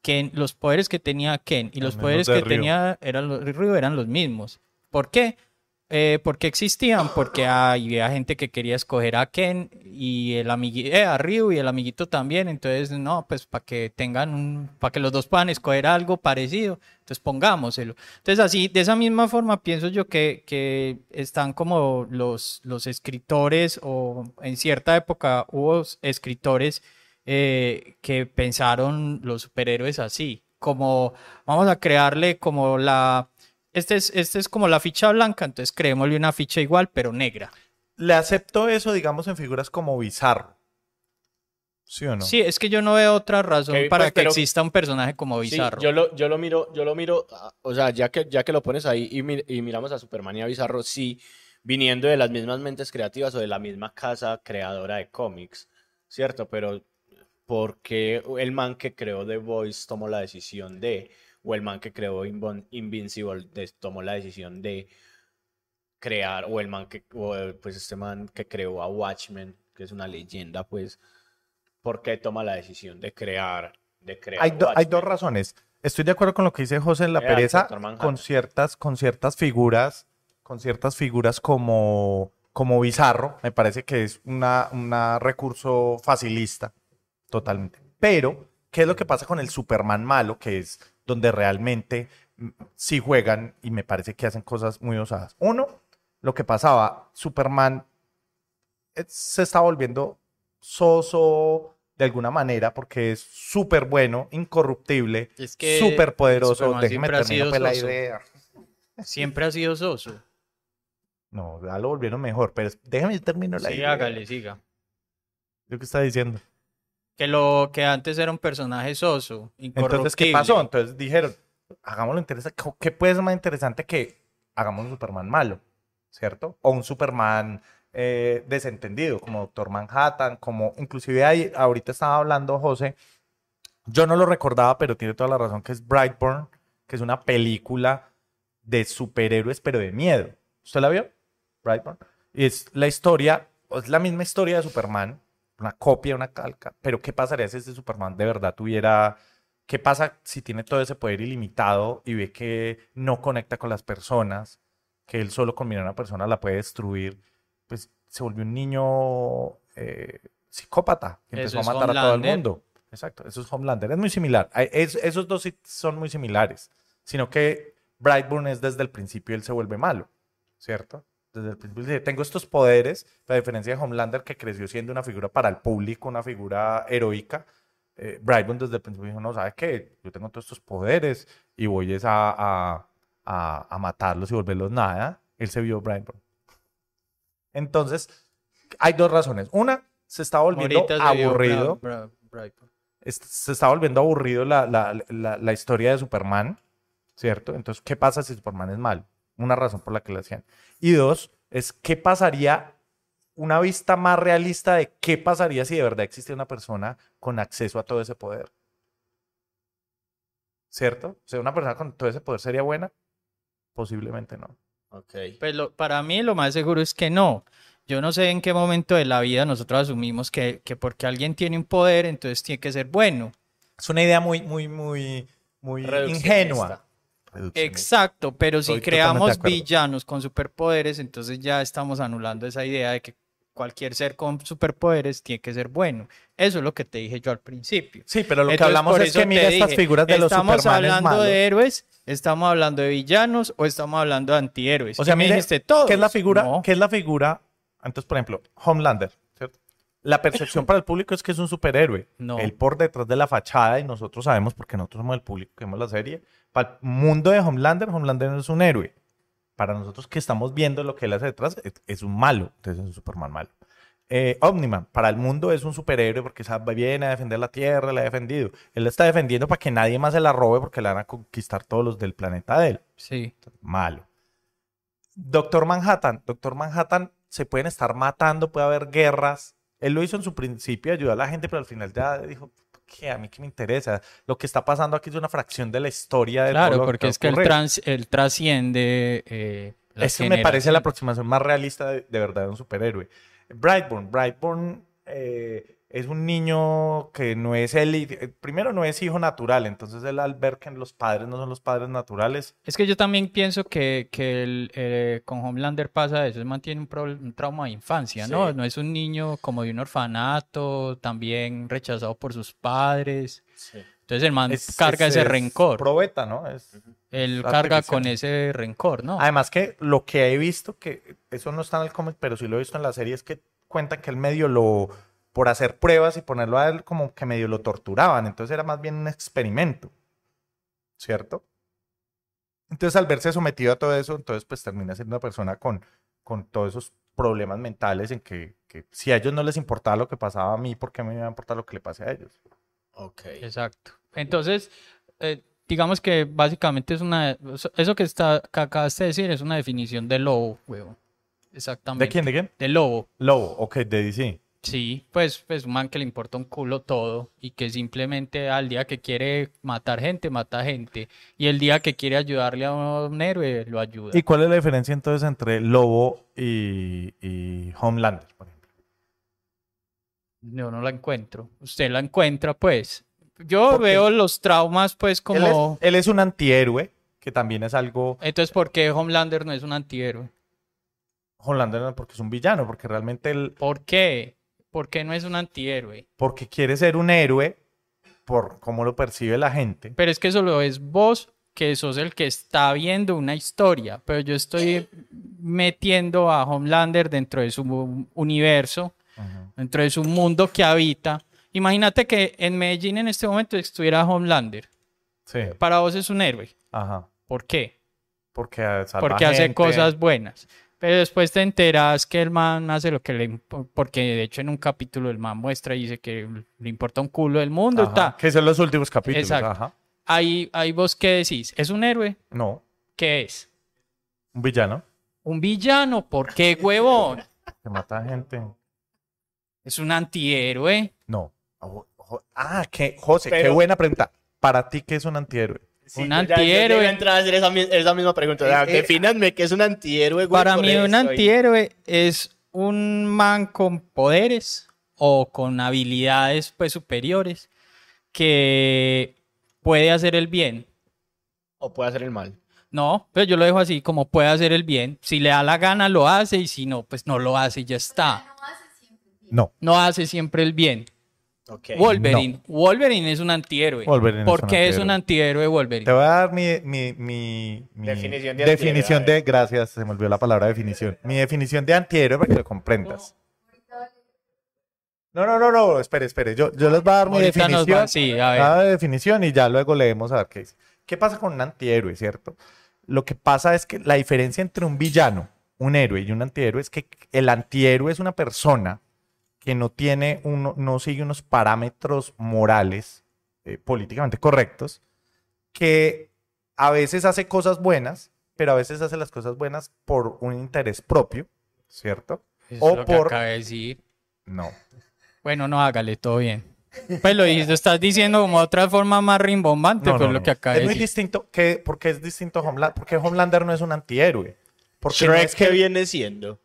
Ken, los poderes que tenía Ken y los poderes de que tenía eran los, Ryu eran los mismos. ¿Por qué? Eh, porque existían, porque había gente que quería escoger a Ken y el amiguito, a Ryu y el amiguito también, entonces no, pues para que tengan un, para que los dos puedan escoger algo parecido, entonces pongámoselo. Entonces así, de esa misma forma pienso yo que, que están como los, los escritores o en cierta época hubo escritores eh, que pensaron los superhéroes así, como vamos a crearle como la... Este es, este es como la ficha blanca, entonces creémosle una ficha igual, pero negra. Le acepto eso, digamos, en figuras como Bizarro. ¿Sí o no? Sí, es que yo no veo otra razón para pues, que pero- exista un personaje como Sí, Bizarro. yo lo, yo lo miro, yo lo miro, o sea, ya que, ya que lo pones ahí y, mi- y miramos a Superman y a Bizarro, sí, viniendo de las mismas mentes creativas o de la misma casa creadora de cómics, ¿cierto? Pero ¿por qué el man que creó The Voice tomó la decisión de, o el man que creó Invon- Invincible de- tomó la decisión de crear, o el man que, o pues este man que creó a Watchmen, que es una leyenda, pues, ¿por qué toma la decisión de crear, de crear Hay, do- hay Watchmen? dos razones. Estoy de acuerdo con lo que dice José en la pereza, con ciertas, con ciertas figuras, con ciertas figuras como, como Bizarro. Me parece que es una, una recurso facilista, totalmente. Pero, ¿qué es lo que pasa con el Superman malo? Que es donde realmente mm, sí juegan y me parece que hacen cosas muy osadas. Uno, lo que pasaba, Superman eh, se está volviendo soso de alguna manera porque es súper bueno, incorruptible, Es que súper poderoso. Déjeme terminar pues, la idea. Siempre ha sido soso. No, ya lo volvieron mejor, pero déjame terminar la Sí, idea. hágale, siga. ¿Lo que está diciendo? Que lo que antes era un personaje soso, Entonces, ¿qué incorruptible. pasó? Entonces dijeron, hagámoslo interesante. ¿Qué puede ser más interesante que hagamos un Superman malo? ¿Cierto? O un Superman eh, desentendido, como Doctor Manhattan, como inclusive ahí, ahorita estaba hablando José, yo no lo recordaba, pero tiene toda la razón, que es Brightburn, que es una película de superhéroes, pero de miedo. ¿Usted la vio? Brightburn. Y es la historia, es la misma historia de Superman, una copia, una calca, pero ¿qué pasaría si ese Superman de verdad tuviera... ¿Qué pasa si tiene todo ese poder ilimitado y ve que no conecta con las personas, que él solo con mirar a una persona la puede destruir? Pues se volvió un niño eh, psicópata, que Eso empezó a matar a todo el mundo. Exacto, eso es Homelander, es muy similar. Es- esos dos son muy similares, sino que Brightburn es desde el principio él se vuelve malo, ¿cierto? Desde el principio dice, tengo estos poderes, a diferencia de Homelander que creció siendo una figura para el público, una figura heroica, eh, Brightburn desde el principio dijo, no, ¿sabes qué? Yo tengo todos estos poderes y voy es a, a, a- a matarlos y volverlos nada. Él se vio Brightburn. Entonces, hay dos razones. Una, se está volviendo aburrido. Bra- Bra- se está volviendo aburrido la, la- la- la historia de Superman, ¿cierto? Entonces, ¿qué pasa si Superman es malo? Una razón por la que lo hacían. Y dos, es qué pasaría, una vista más realista de qué pasaría si de verdad existe una persona con acceso a todo ese poder. ¿Cierto? O sea, una persona con todo ese poder sería buena. Posiblemente no. Ok. Pues lo- para mí lo más seguro es que no. Yo no sé en qué momento de la vida nosotros asumimos que, que porque alguien tiene un poder, entonces tiene que ser bueno. Es una idea muy, muy, muy, muy ingenua. Exacto, pero si Estoy creamos villanos con superpoderes, entonces ya estamos anulando esa idea de que cualquier ser con superpoderes tiene que ser bueno. Eso es lo que te dije yo al principio. Sí, pero lo que hablamos es que mira estas figuras de los ¿Estamos hablando malos. de héroes? ¿Estamos hablando de villanos? ¿O estamos hablando de antihéroes? O sea, me mire, dijiste todo. ¿qué es la figura? No. ¿Qué es la figura? Entonces, por ejemplo, Homelander, ¿cierto? La percepción para el público es que es un superhéroe. No. Él por detrás de la fachada, y nosotros sabemos, porque nosotros somos el público que vemos la serie, para el mundo de Homelander, Homelander no es un héroe. Para nosotros que estamos viendo lo que él hace detrás, es, es un malo. Entonces es un Superman malo. Eh, Omniman, para el mundo es un superhéroe porque sabe, viene a defender la Tierra, la ha defendido. Él la está defendiendo para que nadie más se la robe porque la van a conquistar todos los del planeta de él. Sí. Malo. Doctor Manhattan. Doctor Manhattan se pueden estar matando, puede haber guerras. Él lo hizo en su principio, ayudó a la gente, pero al final ya dijo, ¿qué? A mí qué me interesa. Lo que está pasando aquí es una fracción de la historia de todo Claro, lo porque es que él, trans- él trasciende. Eh, Eso me parece la aproximación más realista de, de verdad de un superhéroe. Brightburn. Brightburn eh, es un niño que no es él. eh, Primero, no es hijo natural. Entonces, él al ver que los padres no son los padres naturales, Es que yo también pienso que, que el, eh, con Homelander pasa eso, él mantiene un, un trauma de infancia, ¿no? No es un niño como de un orfanato, también rechazado por sus padres. Sí. Entonces el man es- carga es- ese es rencor. Probeta, ¿no? Él carga con ese rencor, ¿no? Además que lo que he visto, que eso no está en el cómic, pero sí lo he visto en la serie, es que cuentan que él medio lo, por hacer pruebas y ponerlo a él como que medio lo torturaban. Entonces era más bien un experimento, ¿cierto? Entonces al verse sometido a todo eso, entonces pues termina siendo una persona con, con todos esos problemas mentales en que, que si a ellos no les importaba lo que pasaba a mí, ¿por qué me iba a importar lo que le pase a ellos? Ok. Exacto. Entonces, eh, digamos que básicamente es una... Eso que, está, que acabaste de decir es una definición de lobo, huevón. Exactamente. ¿De quién? ¿De quién? De lobo. Lobo, ok, de DC. Sí, pues, pues un man que le importa un culo todo y que simplemente al día que quiere matar gente, mata gente. Y el día que quiere ayudarle a un héroe, lo ayuda. ¿Y cuál es la diferencia entonces entre Lobo y, y Homelander, por ejemplo? Yo no la encuentro. Usted la encuentra, pues. Yo Porque veo los traumas, pues, Él es, como... él es un antihéroe, que también es algo Entonces, ¿por qué Homelander no es un antihéroe? Homelander no, porque es un villano, porque realmente él, ¿Por qué? ¿Por qué no es un antihéroe? porque quiere ser un héroe por cómo lo percibe la gente. Pero es que solo es vos que sos el que está viendo una historia, pero yo estoy metiendo a Homelander dentro de su universo. Dentro de su mundo que habita. Imagínate que en Medellín en este momento estuviera Homelander. Sí, Para vos es un héroe. ajá. ¿Por qué? Porque salva Porque hace gente. cosas buenas. Pero después te enteras que el man hace lo que le... Porque de hecho en un capítulo el man muestra y dice que le importa un culo el mundo. Ajá, Está. Que son los últimos capítulos. Exacto. Ajá. Ahí, ahí vos qué decís. ¿Es un héroe? No, ¿Qué es? un villano Un villano, ¿por qué, huevón? que mata gente. Es un antihéroe. No. Ojo. Ah, que, José, qué buena pregunta. Para ti, ¿qué es un antihéroe? Sí, Un yo ya- yo ya antihéroe. a entrar a hacer esa, mi- esa misma pregunta. O sea, Eh, eh, defínanme qué es un antihéroe, güey, Para mí un antihéroe es un man con poderes o con habilidades pues superiores que puede hacer el bien. O puede hacer el mal. No, pero yo lo dejo así, como puede hacer el bien. Si le da la gana, lo hace y si no, pues no lo hace y ya está. No. No hace siempre el bien. Wolverine. Wolverine es un antihéroe. Wolverine es ¿Por un qué es antihéroe. un antihéroe Wolverine? Te voy a dar mi, mi, mi, mi Definición de definición de- gracias, se me olvidó la palabra definición. Mi definición de antihéroe para que lo comprendas. No, no, no, no, espere, espere. Yo, yo les voy a dar mi Ahorita definición. va- sí, a ver. la definición y ya luego leemos a ver qué dice. ¿Qué pasa con un antihéroe, cierto? Lo que pasa es que la diferencia entre un villano, un héroe y un antihéroe es que el antihéroe es una persona que no tiene uno, no sigue unos parámetros morales eh, políticamente correctos, que a veces hace cosas buenas, pero a veces hace las cosas buenas por un interés propio, ¿cierto? Eso o es lo que por- acaba de decir. No. Bueno, no hágale, todo bien. Pues lo, lo estás diciendo como otra forma más rimbombante, No, pues no, lo no. que acaba Es de muy decir. distinto. que ¿Por qué es distinto a Homelander? Porque Homelander no es un antihéroe. Porque Shrek, no es ¿qué que viene siendo?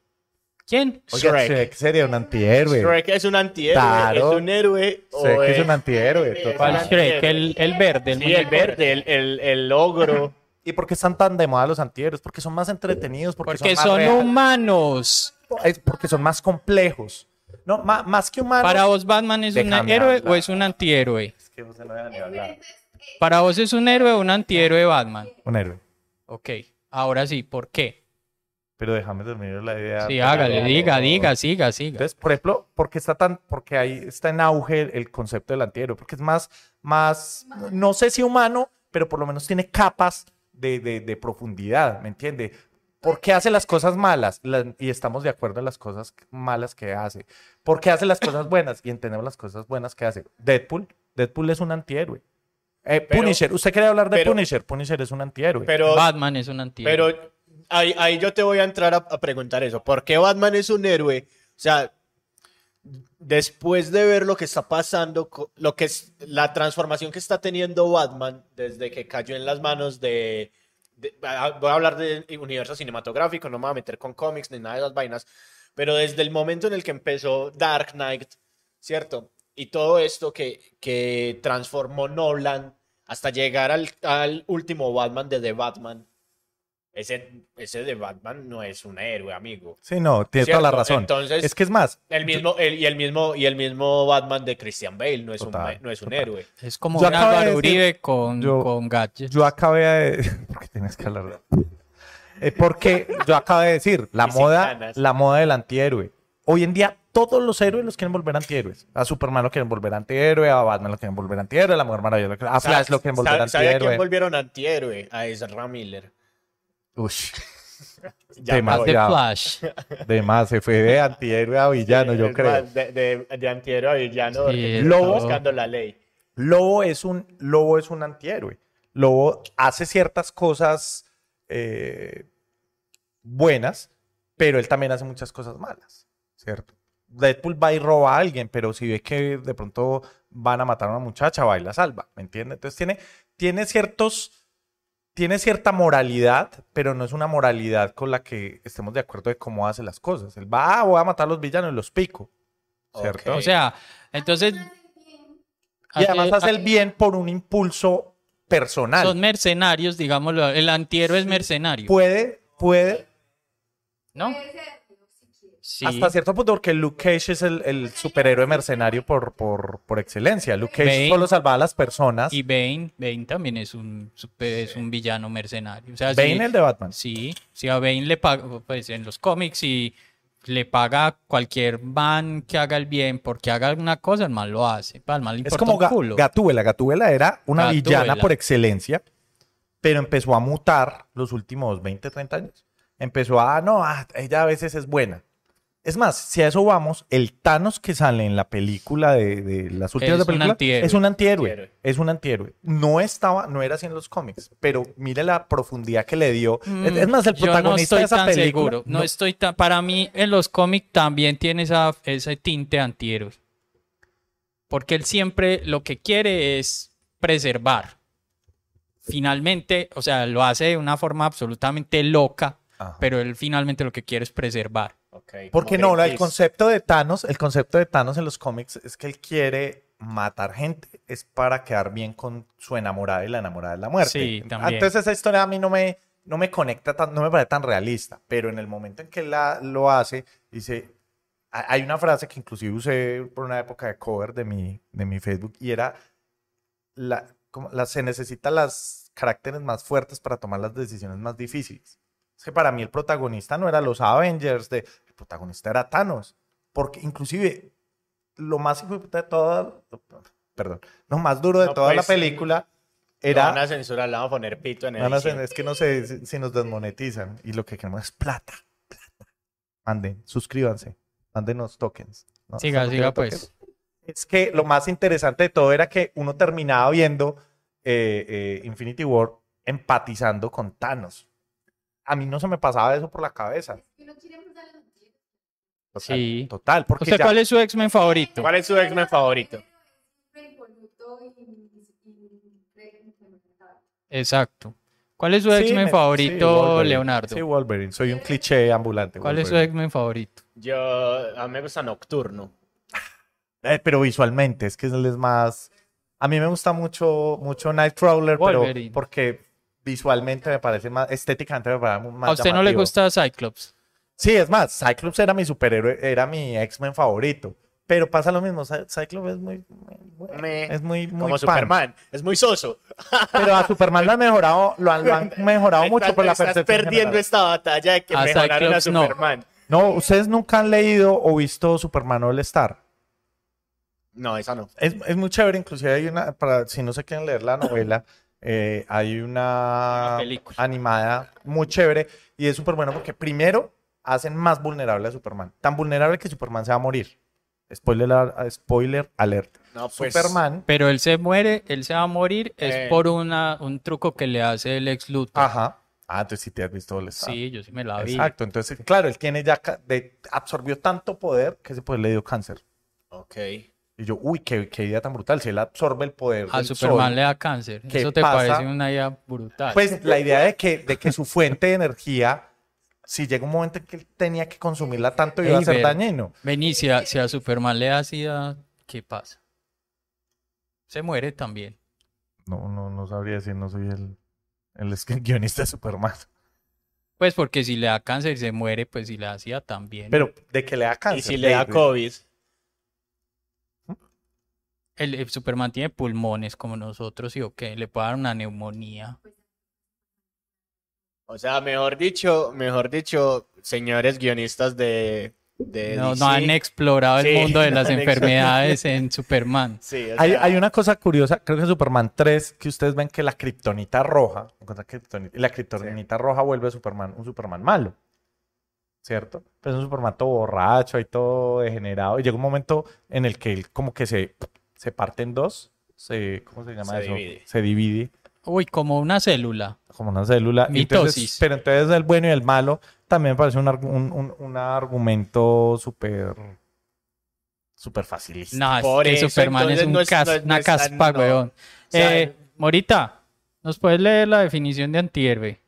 ¿Quién? Oiga, Shrek. Shrek sería un antihéroe. Shrek es un antihéroe, Claro. es un héroe. o Shrek es es- un antihéroe. es total. ¿Cuál un Shrek? El, el verde, el Sí, el muñeco. verde, el, el, el ogro. ¿Y por qué están tan de moda los antihéroes? Porque son más entretenidos, porque, Porque son, son más reales, humanos. es porque son más complejos. No, ma- más que humanos. ¿Para vos Batman es un Déjame héroe hablar. o es un antihéroe? Es que José no deja ni hablar. ¿Para vos es un héroe o un antihéroe Batman? Un héroe. Ok, ahora sí, ¿por qué? Pero déjame terminar la idea. Sí, hágale, diga, diga, siga, siga. Entonces, por ejemplo, porque está tan, porque ahí está en auge el, el concepto del antihéroe, porque es más, más, no sé si humano, pero por lo menos tiene capas de, de- de profundidad, ¿me entiende? ¿Por qué hace las cosas malas? La- y estamos de acuerdo en las cosas malas que hace. ¿Por qué hace las cosas buenas? Y entendemos las cosas buenas que hace. Deadpool, Deadpool es un antihéroe. Eh, Pero- Punisher, ¿usted quiere hablar de pero- Punisher? Punisher es un antihéroe. Pero, Batman es un antihéroe. pero ahí, ahí yo te voy a entrar a, a preguntar eso. ¿Por qué Batman es un héroe? O sea, después de ver lo que está pasando, lo que es la transformación que está teniendo Batman desde que cayó en las manos de, de- ah, voy a hablar de universo cinematográfico, no me voy a meter con cómics ni nada de esas vainas, pero desde el momento en el que empezó Dark Knight, ¿cierto? Y todo esto que, que transformó Nolan hasta llegar al, al último Batman de The Batman. Ese, ese de Batman no es un héroe, amigo. sí, no, tiene toda la razón. Entonces- es que es más, El mismo, el- y, el mismo, y el mismo Batman de Christian Bale no es Total, un, no es un héroe. Es como Yo un de Uribe con, yo- con gadgets. Yo acabé de... ¿Por qué tienes que hablar? Eh, porque yo acabo de decir, la Y moda, la moda del antihéroe. Hoy en día todos los héroes los quieren volver antihéroes. A Superman lo quieren volver antihéroe, a Batman lo quieren volver antihéroe, a la Mujer Maravilla lo quieren- a Flash lo quieren volver ¿Sabe- ¿Sabe a quién antihéroe. volvieron antihéroe? A Ezra Miller. Ya. Más voy. de Flash. de más, se fue de antihéroe a villano, yo creo. más, De, de, de antihéroe a villano. Sí, Lobo. buscando la ley. Lobo es un, Lobo es un antihéroe. Lobo hace ciertas cosas eh, buenas, pero él también hace muchas cosas malas, ¿cierto? Deadpool va y roba a alguien, pero si ve que de pronto van a matar a una muchacha, va y la salva, ¿me entiendes? Entonces tiene, tiene ciertos, tiene cierta moralidad, pero no es una moralidad con la que estemos de acuerdo de cómo hace las cosas. Él va, ah, voy a matar a los villanos y los pico, ¿cierto? O sea, entonces. Y además hace- hace el bien por un impulso personal. Son mercenarios, digámoslo. El antihéroe es mercenario. puede, puede, ¿No? Sí. hasta cierto punto, porque Luke Cage es el, el superhéroe mercenario por, por, por excelencia. Luke Cage Bane. solo salvaba a las personas. Y Bane, Bane también es un, super- es un villano mercenario. O sea, Bane, sí, el de Batman. sí, si a Bane le paga, pues en los cómics, y le paga a cualquier man que haga el bien porque haga una cosa, el mal lo hace. Para el le Es como un culo. Gatúbela. Gatúbela era una Gatúbela. villana por excelencia, pero empezó a mutar los últimos 20, 30 años. Empezó a, no, ah, ella a veces es buena. Es más, si a eso vamos, el Thanos que sale en la película de, de las últimas Es de un película antihéroe. es un antihéroe. Antihéroe. Es un antihéroe. No estaba, no era así en los cómics, pero mire la profundidad que le dio. es, es más, el Mm, Yo no protagonista estoy de esa tan película. seguro. No, estoy tan. Para mí, en los cómics también tiene esa, ese tinte antihéroe. Porque él siempre lo que quiere es preservar. Finalmente, o sea, lo hace de una forma absolutamente loca, Ajá. pero él finalmente lo que quiere es preservar. Ok, Porque no, el concepto de Thanos, el concepto de Thanos en los cómics es que él quiere matar gente, es para quedar bien con su enamorada y la enamorada de la muerte. Sí, también. Entonces esa historia a mí no me, no me conecta, tan, no me parece tan realista, pero en el momento en que él la, lo hace, dice, ha- hay una frase que inclusive usé por una época de cover de mi, de mi Facebook y era, la, como, la- se necesitan los caracteres más fuertes para tomar las decisiones más difíciles. Es que para mí el protagonista no era los Avengers, de, el protagonista era Thanos. Porque inclusive lo más de toda, perdón, lo más duro de No, toda la pues, película Lo era... van a censurar, le van a poner pito en edición. es que no sé si, si nos desmonetizan. Y lo que queremos es plata. plata. Manden, suscríbanse. Mándenos tokens. ¿no? Siga, ¿Usted no siga, pues. tokens? Es que lo más interesante de todo era que uno terminaba viendo eh, eh, Infinity War empatizando con Thanos. A mí no se me pasaba eso por la cabeza. Total, Sí. Total, porque ¿Usted ya- cuál es su X-Men favorito? ¿Cuál es su X-Men favorito? Exacto. ¿Cuál es su Sí, X-Men sí, favorito. Leonardo? Sí, Wolverine. Soy un cliché ambulante. ¿Cuál es su. X-Men favorito? Yo, a mí me gusta Nocturno. Eh, pero visualmente, es que él es más. A mí me gusta mucho, mucho Nightcrawler, pero Wolverine. porque visualmente me parece más, estéticamente me parece más ¿A usted no le gusta Cyclops? Sí, es más, Cyclops era mi superhéroe, era mi X-Men favorito. Pero pasa lo mismo, Cy- Cyclops es muy, es muy, muy como pan. Superman. Es muy soso. Pero a Superman lo han mejorado, lo han, lo han mejorado mucho Estás- por la estás percepción perdiendo general. esta batalla de que A mejoraron a no. Superman. No, ustedes nunca han leído o visto Superman All Star. No, esa no. Es, es muy chévere, inclusive hay una, para si no se quieren leer la novela, eh, hay una, película. animada muy chévere y es súper bueno porque primero hacen más vulnerable a Superman. Tan vulnerable que Superman se va a morir. Spoiler, spoiler alert. No, pues. Superman, Pero él se muere, él se va a morir, es Eh. por una, un truco que le hace el ex Luthor. ajá. Ah, entonces sí te has visto All Star. Sí, yo sí me la vi. Exacto, entonces, claro, él tiene ya, de, absorbió tanto poder que ese poder le dio cáncer. Ok. Y yo, uy, qué, qué idea tan brutal. Si él absorbe el poder A del Superman sol, le da cáncer. ¿Qué Eso te pasa? parece una idea brutal. Pues la idea de que, de que su fuente de energía, si llega un momento en que él tenía que consumirla tanto, iba a ser ver. dañino. Vení, si a, si a Superman le da sida, ¿qué pasa? Se muere también. No, no, no sabría decir, no soy el, el guionista de Superman. Pues porque si le da cáncer y se muere, pues si le da sida también. Pero de que le da cáncer. Y si le da. COVID. El, el Superman tiene pulmones como nosotros y o qué, le puede dar una neumonía. O sea, mejor dicho, mejor dicho, señores guionistas de, de No, DC. no han explorado el Sí, mundo de no las enfermedades en Superman. Sí, o Hay, sea, hay una cosa curiosa, creo que en Superman 3, que ustedes ven que la kriptonita roja, kriptonita- la kriptonita roja vuelve a Superman un Superman malo, ¿cierto? Pues es un Superman todo borracho y todo degenerado, y llega un momento en el que él como que se, se parte en dos, se, ¿cómo se llama Se eso? divide. Se divide Uy, como una célula. como una célula. entonces- Mitosis. pero entonces el bueno y el malo también me parece un, un, un- un argumento súper súper facilista. No, es Por que eso, Superman es un no es- cas- no es- una es caspa, no. weón. O sea, Eh, Morita, ¿nos puedes leer la definición de antihéroe?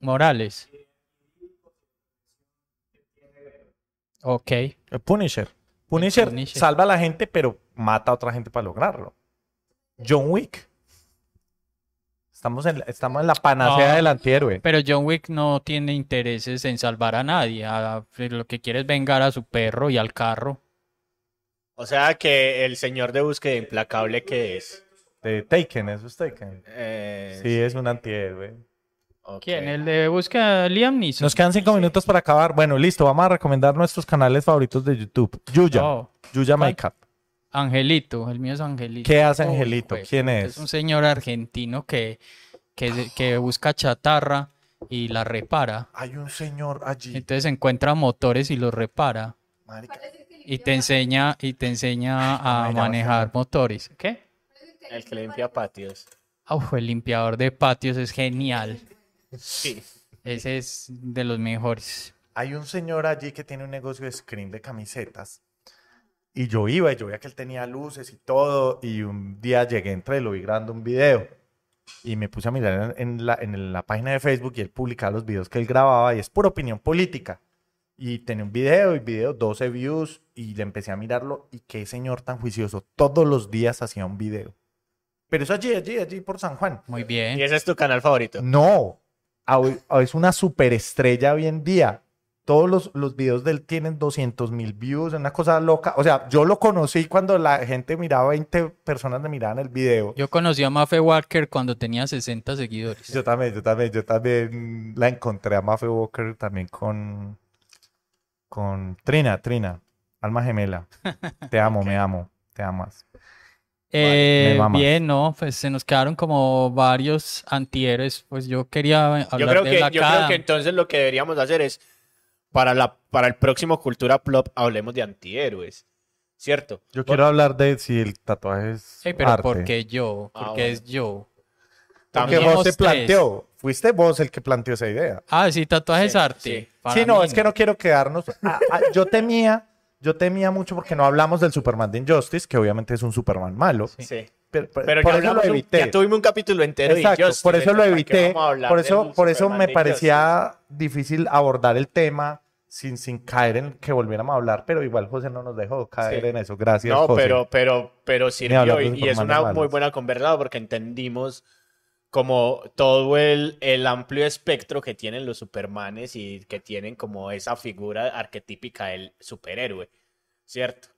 Morales. Ok. El Punisher. Punisher. Punisher. salva a la gente, pero mata a otra gente para lograrlo. John Wick. Estamos en, estamos en la panacea Ah. del antihéroe. Pero John Wick no tiene intereses en salvar a nadie. a- lo que quiere es vengar a su perro y al carro. o sea que el señor de búsqueda implacable que es. De Taken, eso es Taken. Eh, Sí, es un antihéroe. ¿Quién? ¿El de busca Liam Neeson? Nos quedan cinco minutos para acabar. Bueno, listo. Vamos a recomendar nuestros canales favoritos de YouTube. Yuya. No, Yuya ¿Cuál? Makeup. Angelito, el mío es Angelito. ¿Qué hace Angelito? ¿Quién es? Es un señor argentino que, que, que busca chatarra y la repara. Hay un señor allí. Entonces encuentra motores y los repara. marica. Y te enseña, y te enseña a Ay, manejar motores. ¿Qué? El que limpia patios. Uf, el limpiador de patios es genial. Sí. Ese es de los mejores. Hay un señor allí que tiene un negocio de screen de camisetas. Y yo iba y yo veía que él tenía luces y todo. Y un día llegué, entré, lo vi grabando un video. Y me puse a mirar en, la, en la página de Facebook y él publicaba los videos que él grababa y es pura opinión política. Y tenía un video y video, 12 views. Y le empecé a mirarlo. Y qué señor tan juicioso. Todos los días hacía un video. Pero es allí, allí, allí por San Juan. Muy Y bien. ese es tu canal favorito. No, es una superestrella hoy en día. Todos los, los videos de él tienen 200 mil views, una cosa loca. O sea, yo lo conocí cuando la gente miraba, 20 personas me miraban el video. Yo conocí a Mafe Walker cuando tenía 60 seguidores. Yo también, yo también, yo también la encontré a Mafe Walker también con, con Trina, Trina, alma gemela. Te amo, me amo, te amas. Eh, bien, no, pues se nos quedaron como varios antihéroes. Pues yo quería hablar Yo creo, de que, Black yo creo que entonces lo que deberíamos hacer es, para, la, para el próximo Cultura Plop, hablemos de antihéroes. ¿Cierto? Yo quiero hablar de si el tatuaje es Ey, pero arte. ¿por qué yo? Ah, Porque bueno. es yo. Porque También. vos te tres. planteó, fuiste vos el que planteó esa idea. Ah, sí, tatuaje es arte. sí. No, mí es que no quiero quedarnos. Ah, ah, yo temía, yo temía mucho porque no hablamos del Superman de Injustice, que obviamente es un Superman malo. Sí. Sí. Pero, pero- Pero por ya, eso lo hablamos un- evité. ya tuvimos un capítulo entero de Exacto, Injustice, por eso lo entonces, ¿para qué evité. Por eso, por eso me parecía difícil abordar el tema sin, sin caer en que volviéramos a hablar, pero igual José no nos dejó caer Sí. en eso. Gracias, No, José. pero, pero, pero sirvió y, y es una muy buena conversada porque entendimos como todo el, el amplio espectro que tienen los Supermanes y que tienen como esa figura arquetípica del superhéroe, ¿cierto?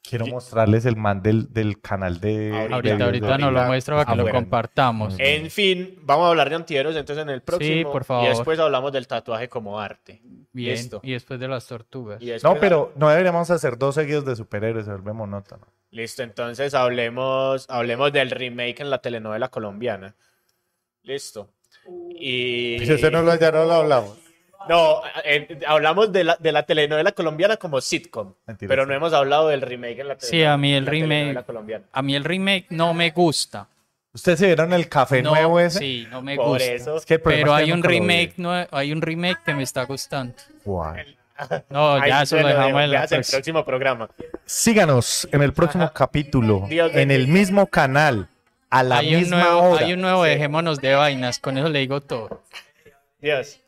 Quiero mostrarles el man del, del canal de... Ahorita, Ahorita, de- ahorita de- nos lo ahorita. muestra para que lo compartamos. En fin, vamos a hablar de antihéroes entonces en el próximo. por favor. Y después hablamos del tatuaje como arte. Bien. Listo. Y después de las tortugas. Después- No, pero no deberíamos hacer dos seguidos de superhéroes, se vuelve monótono. Listo, entonces hablemos, hablemos del remake en la telenovela colombiana. Listo. Y... Ese no lo, ya no lo hablamos. No, eh, hablamos de la, de la telenovela colombiana como sitcom, Mentira, pero sí. no hemos hablado del remake en la Sí, a mí el remake- telenovela colombiana. A mí el remake no me gusta. ¿Ustedes se vieron el café No, nuevo ese? Sí, no me Por gusta. eso, Es que Pero hay un remake, no, hay un remake que me está gustando. ¿Cuál? No, Ahí ya eso lo dejamos en la el próximo programa. Síganos en el próximo capítulo, Dios en el mismo canal, a la Hay un misma nuevo, hora. hay un nuevo dejémonos de vainas, con eso le digo todo. Dios.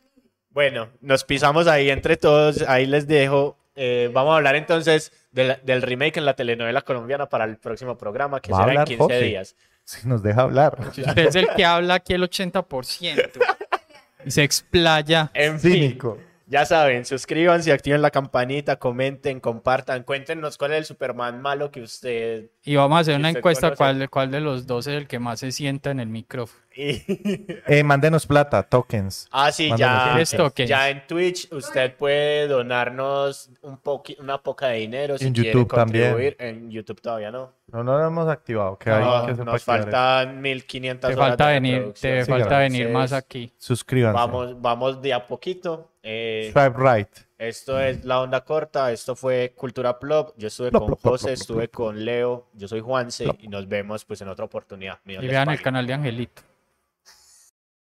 Bueno, nos pisamos ahí entre todos, ahí les dejo. Eh, vamos a hablar entonces del, del remake en la telenovela colombiana para el próximo programa, que Va a será en hablar 15 José. días. Si nos deja hablar. Usted es el que habla aquí el 80% y se explaya. En fin, Cínico. Ya saben, suscríbanse, activen la campanita, comenten, compartan, cuéntenos cuál es el Superman malo que usted... Y vamos a hacer una encuesta cuál, cuál de los dos es el que más se sienta en el micrófono. y- Eh, mándenos plata, tokens. Ah, sí, ya, ¿Quieres tokens? ya en Twitch usted puede donarnos un poqui- una poca de dinero si En quiere YouTube también. contribuir. En YouTube todavía no. No, no lo hemos activado. Que No, hay que nos faltan 1500 Te horas falta de venir, te Sí, falta gracias. venir más aquí. Suscríbanse. Vamos, vamos de a poquito. Eh, Swipe right. esto es La Onda Corta, esto fue Cultura Plop. Yo estuve Plop, con plop, José, plop, estuve plop. con Leo, yo soy Juanse Plop. y nos vemos pues en otra oportunidad. Y vean el canal de Angelito.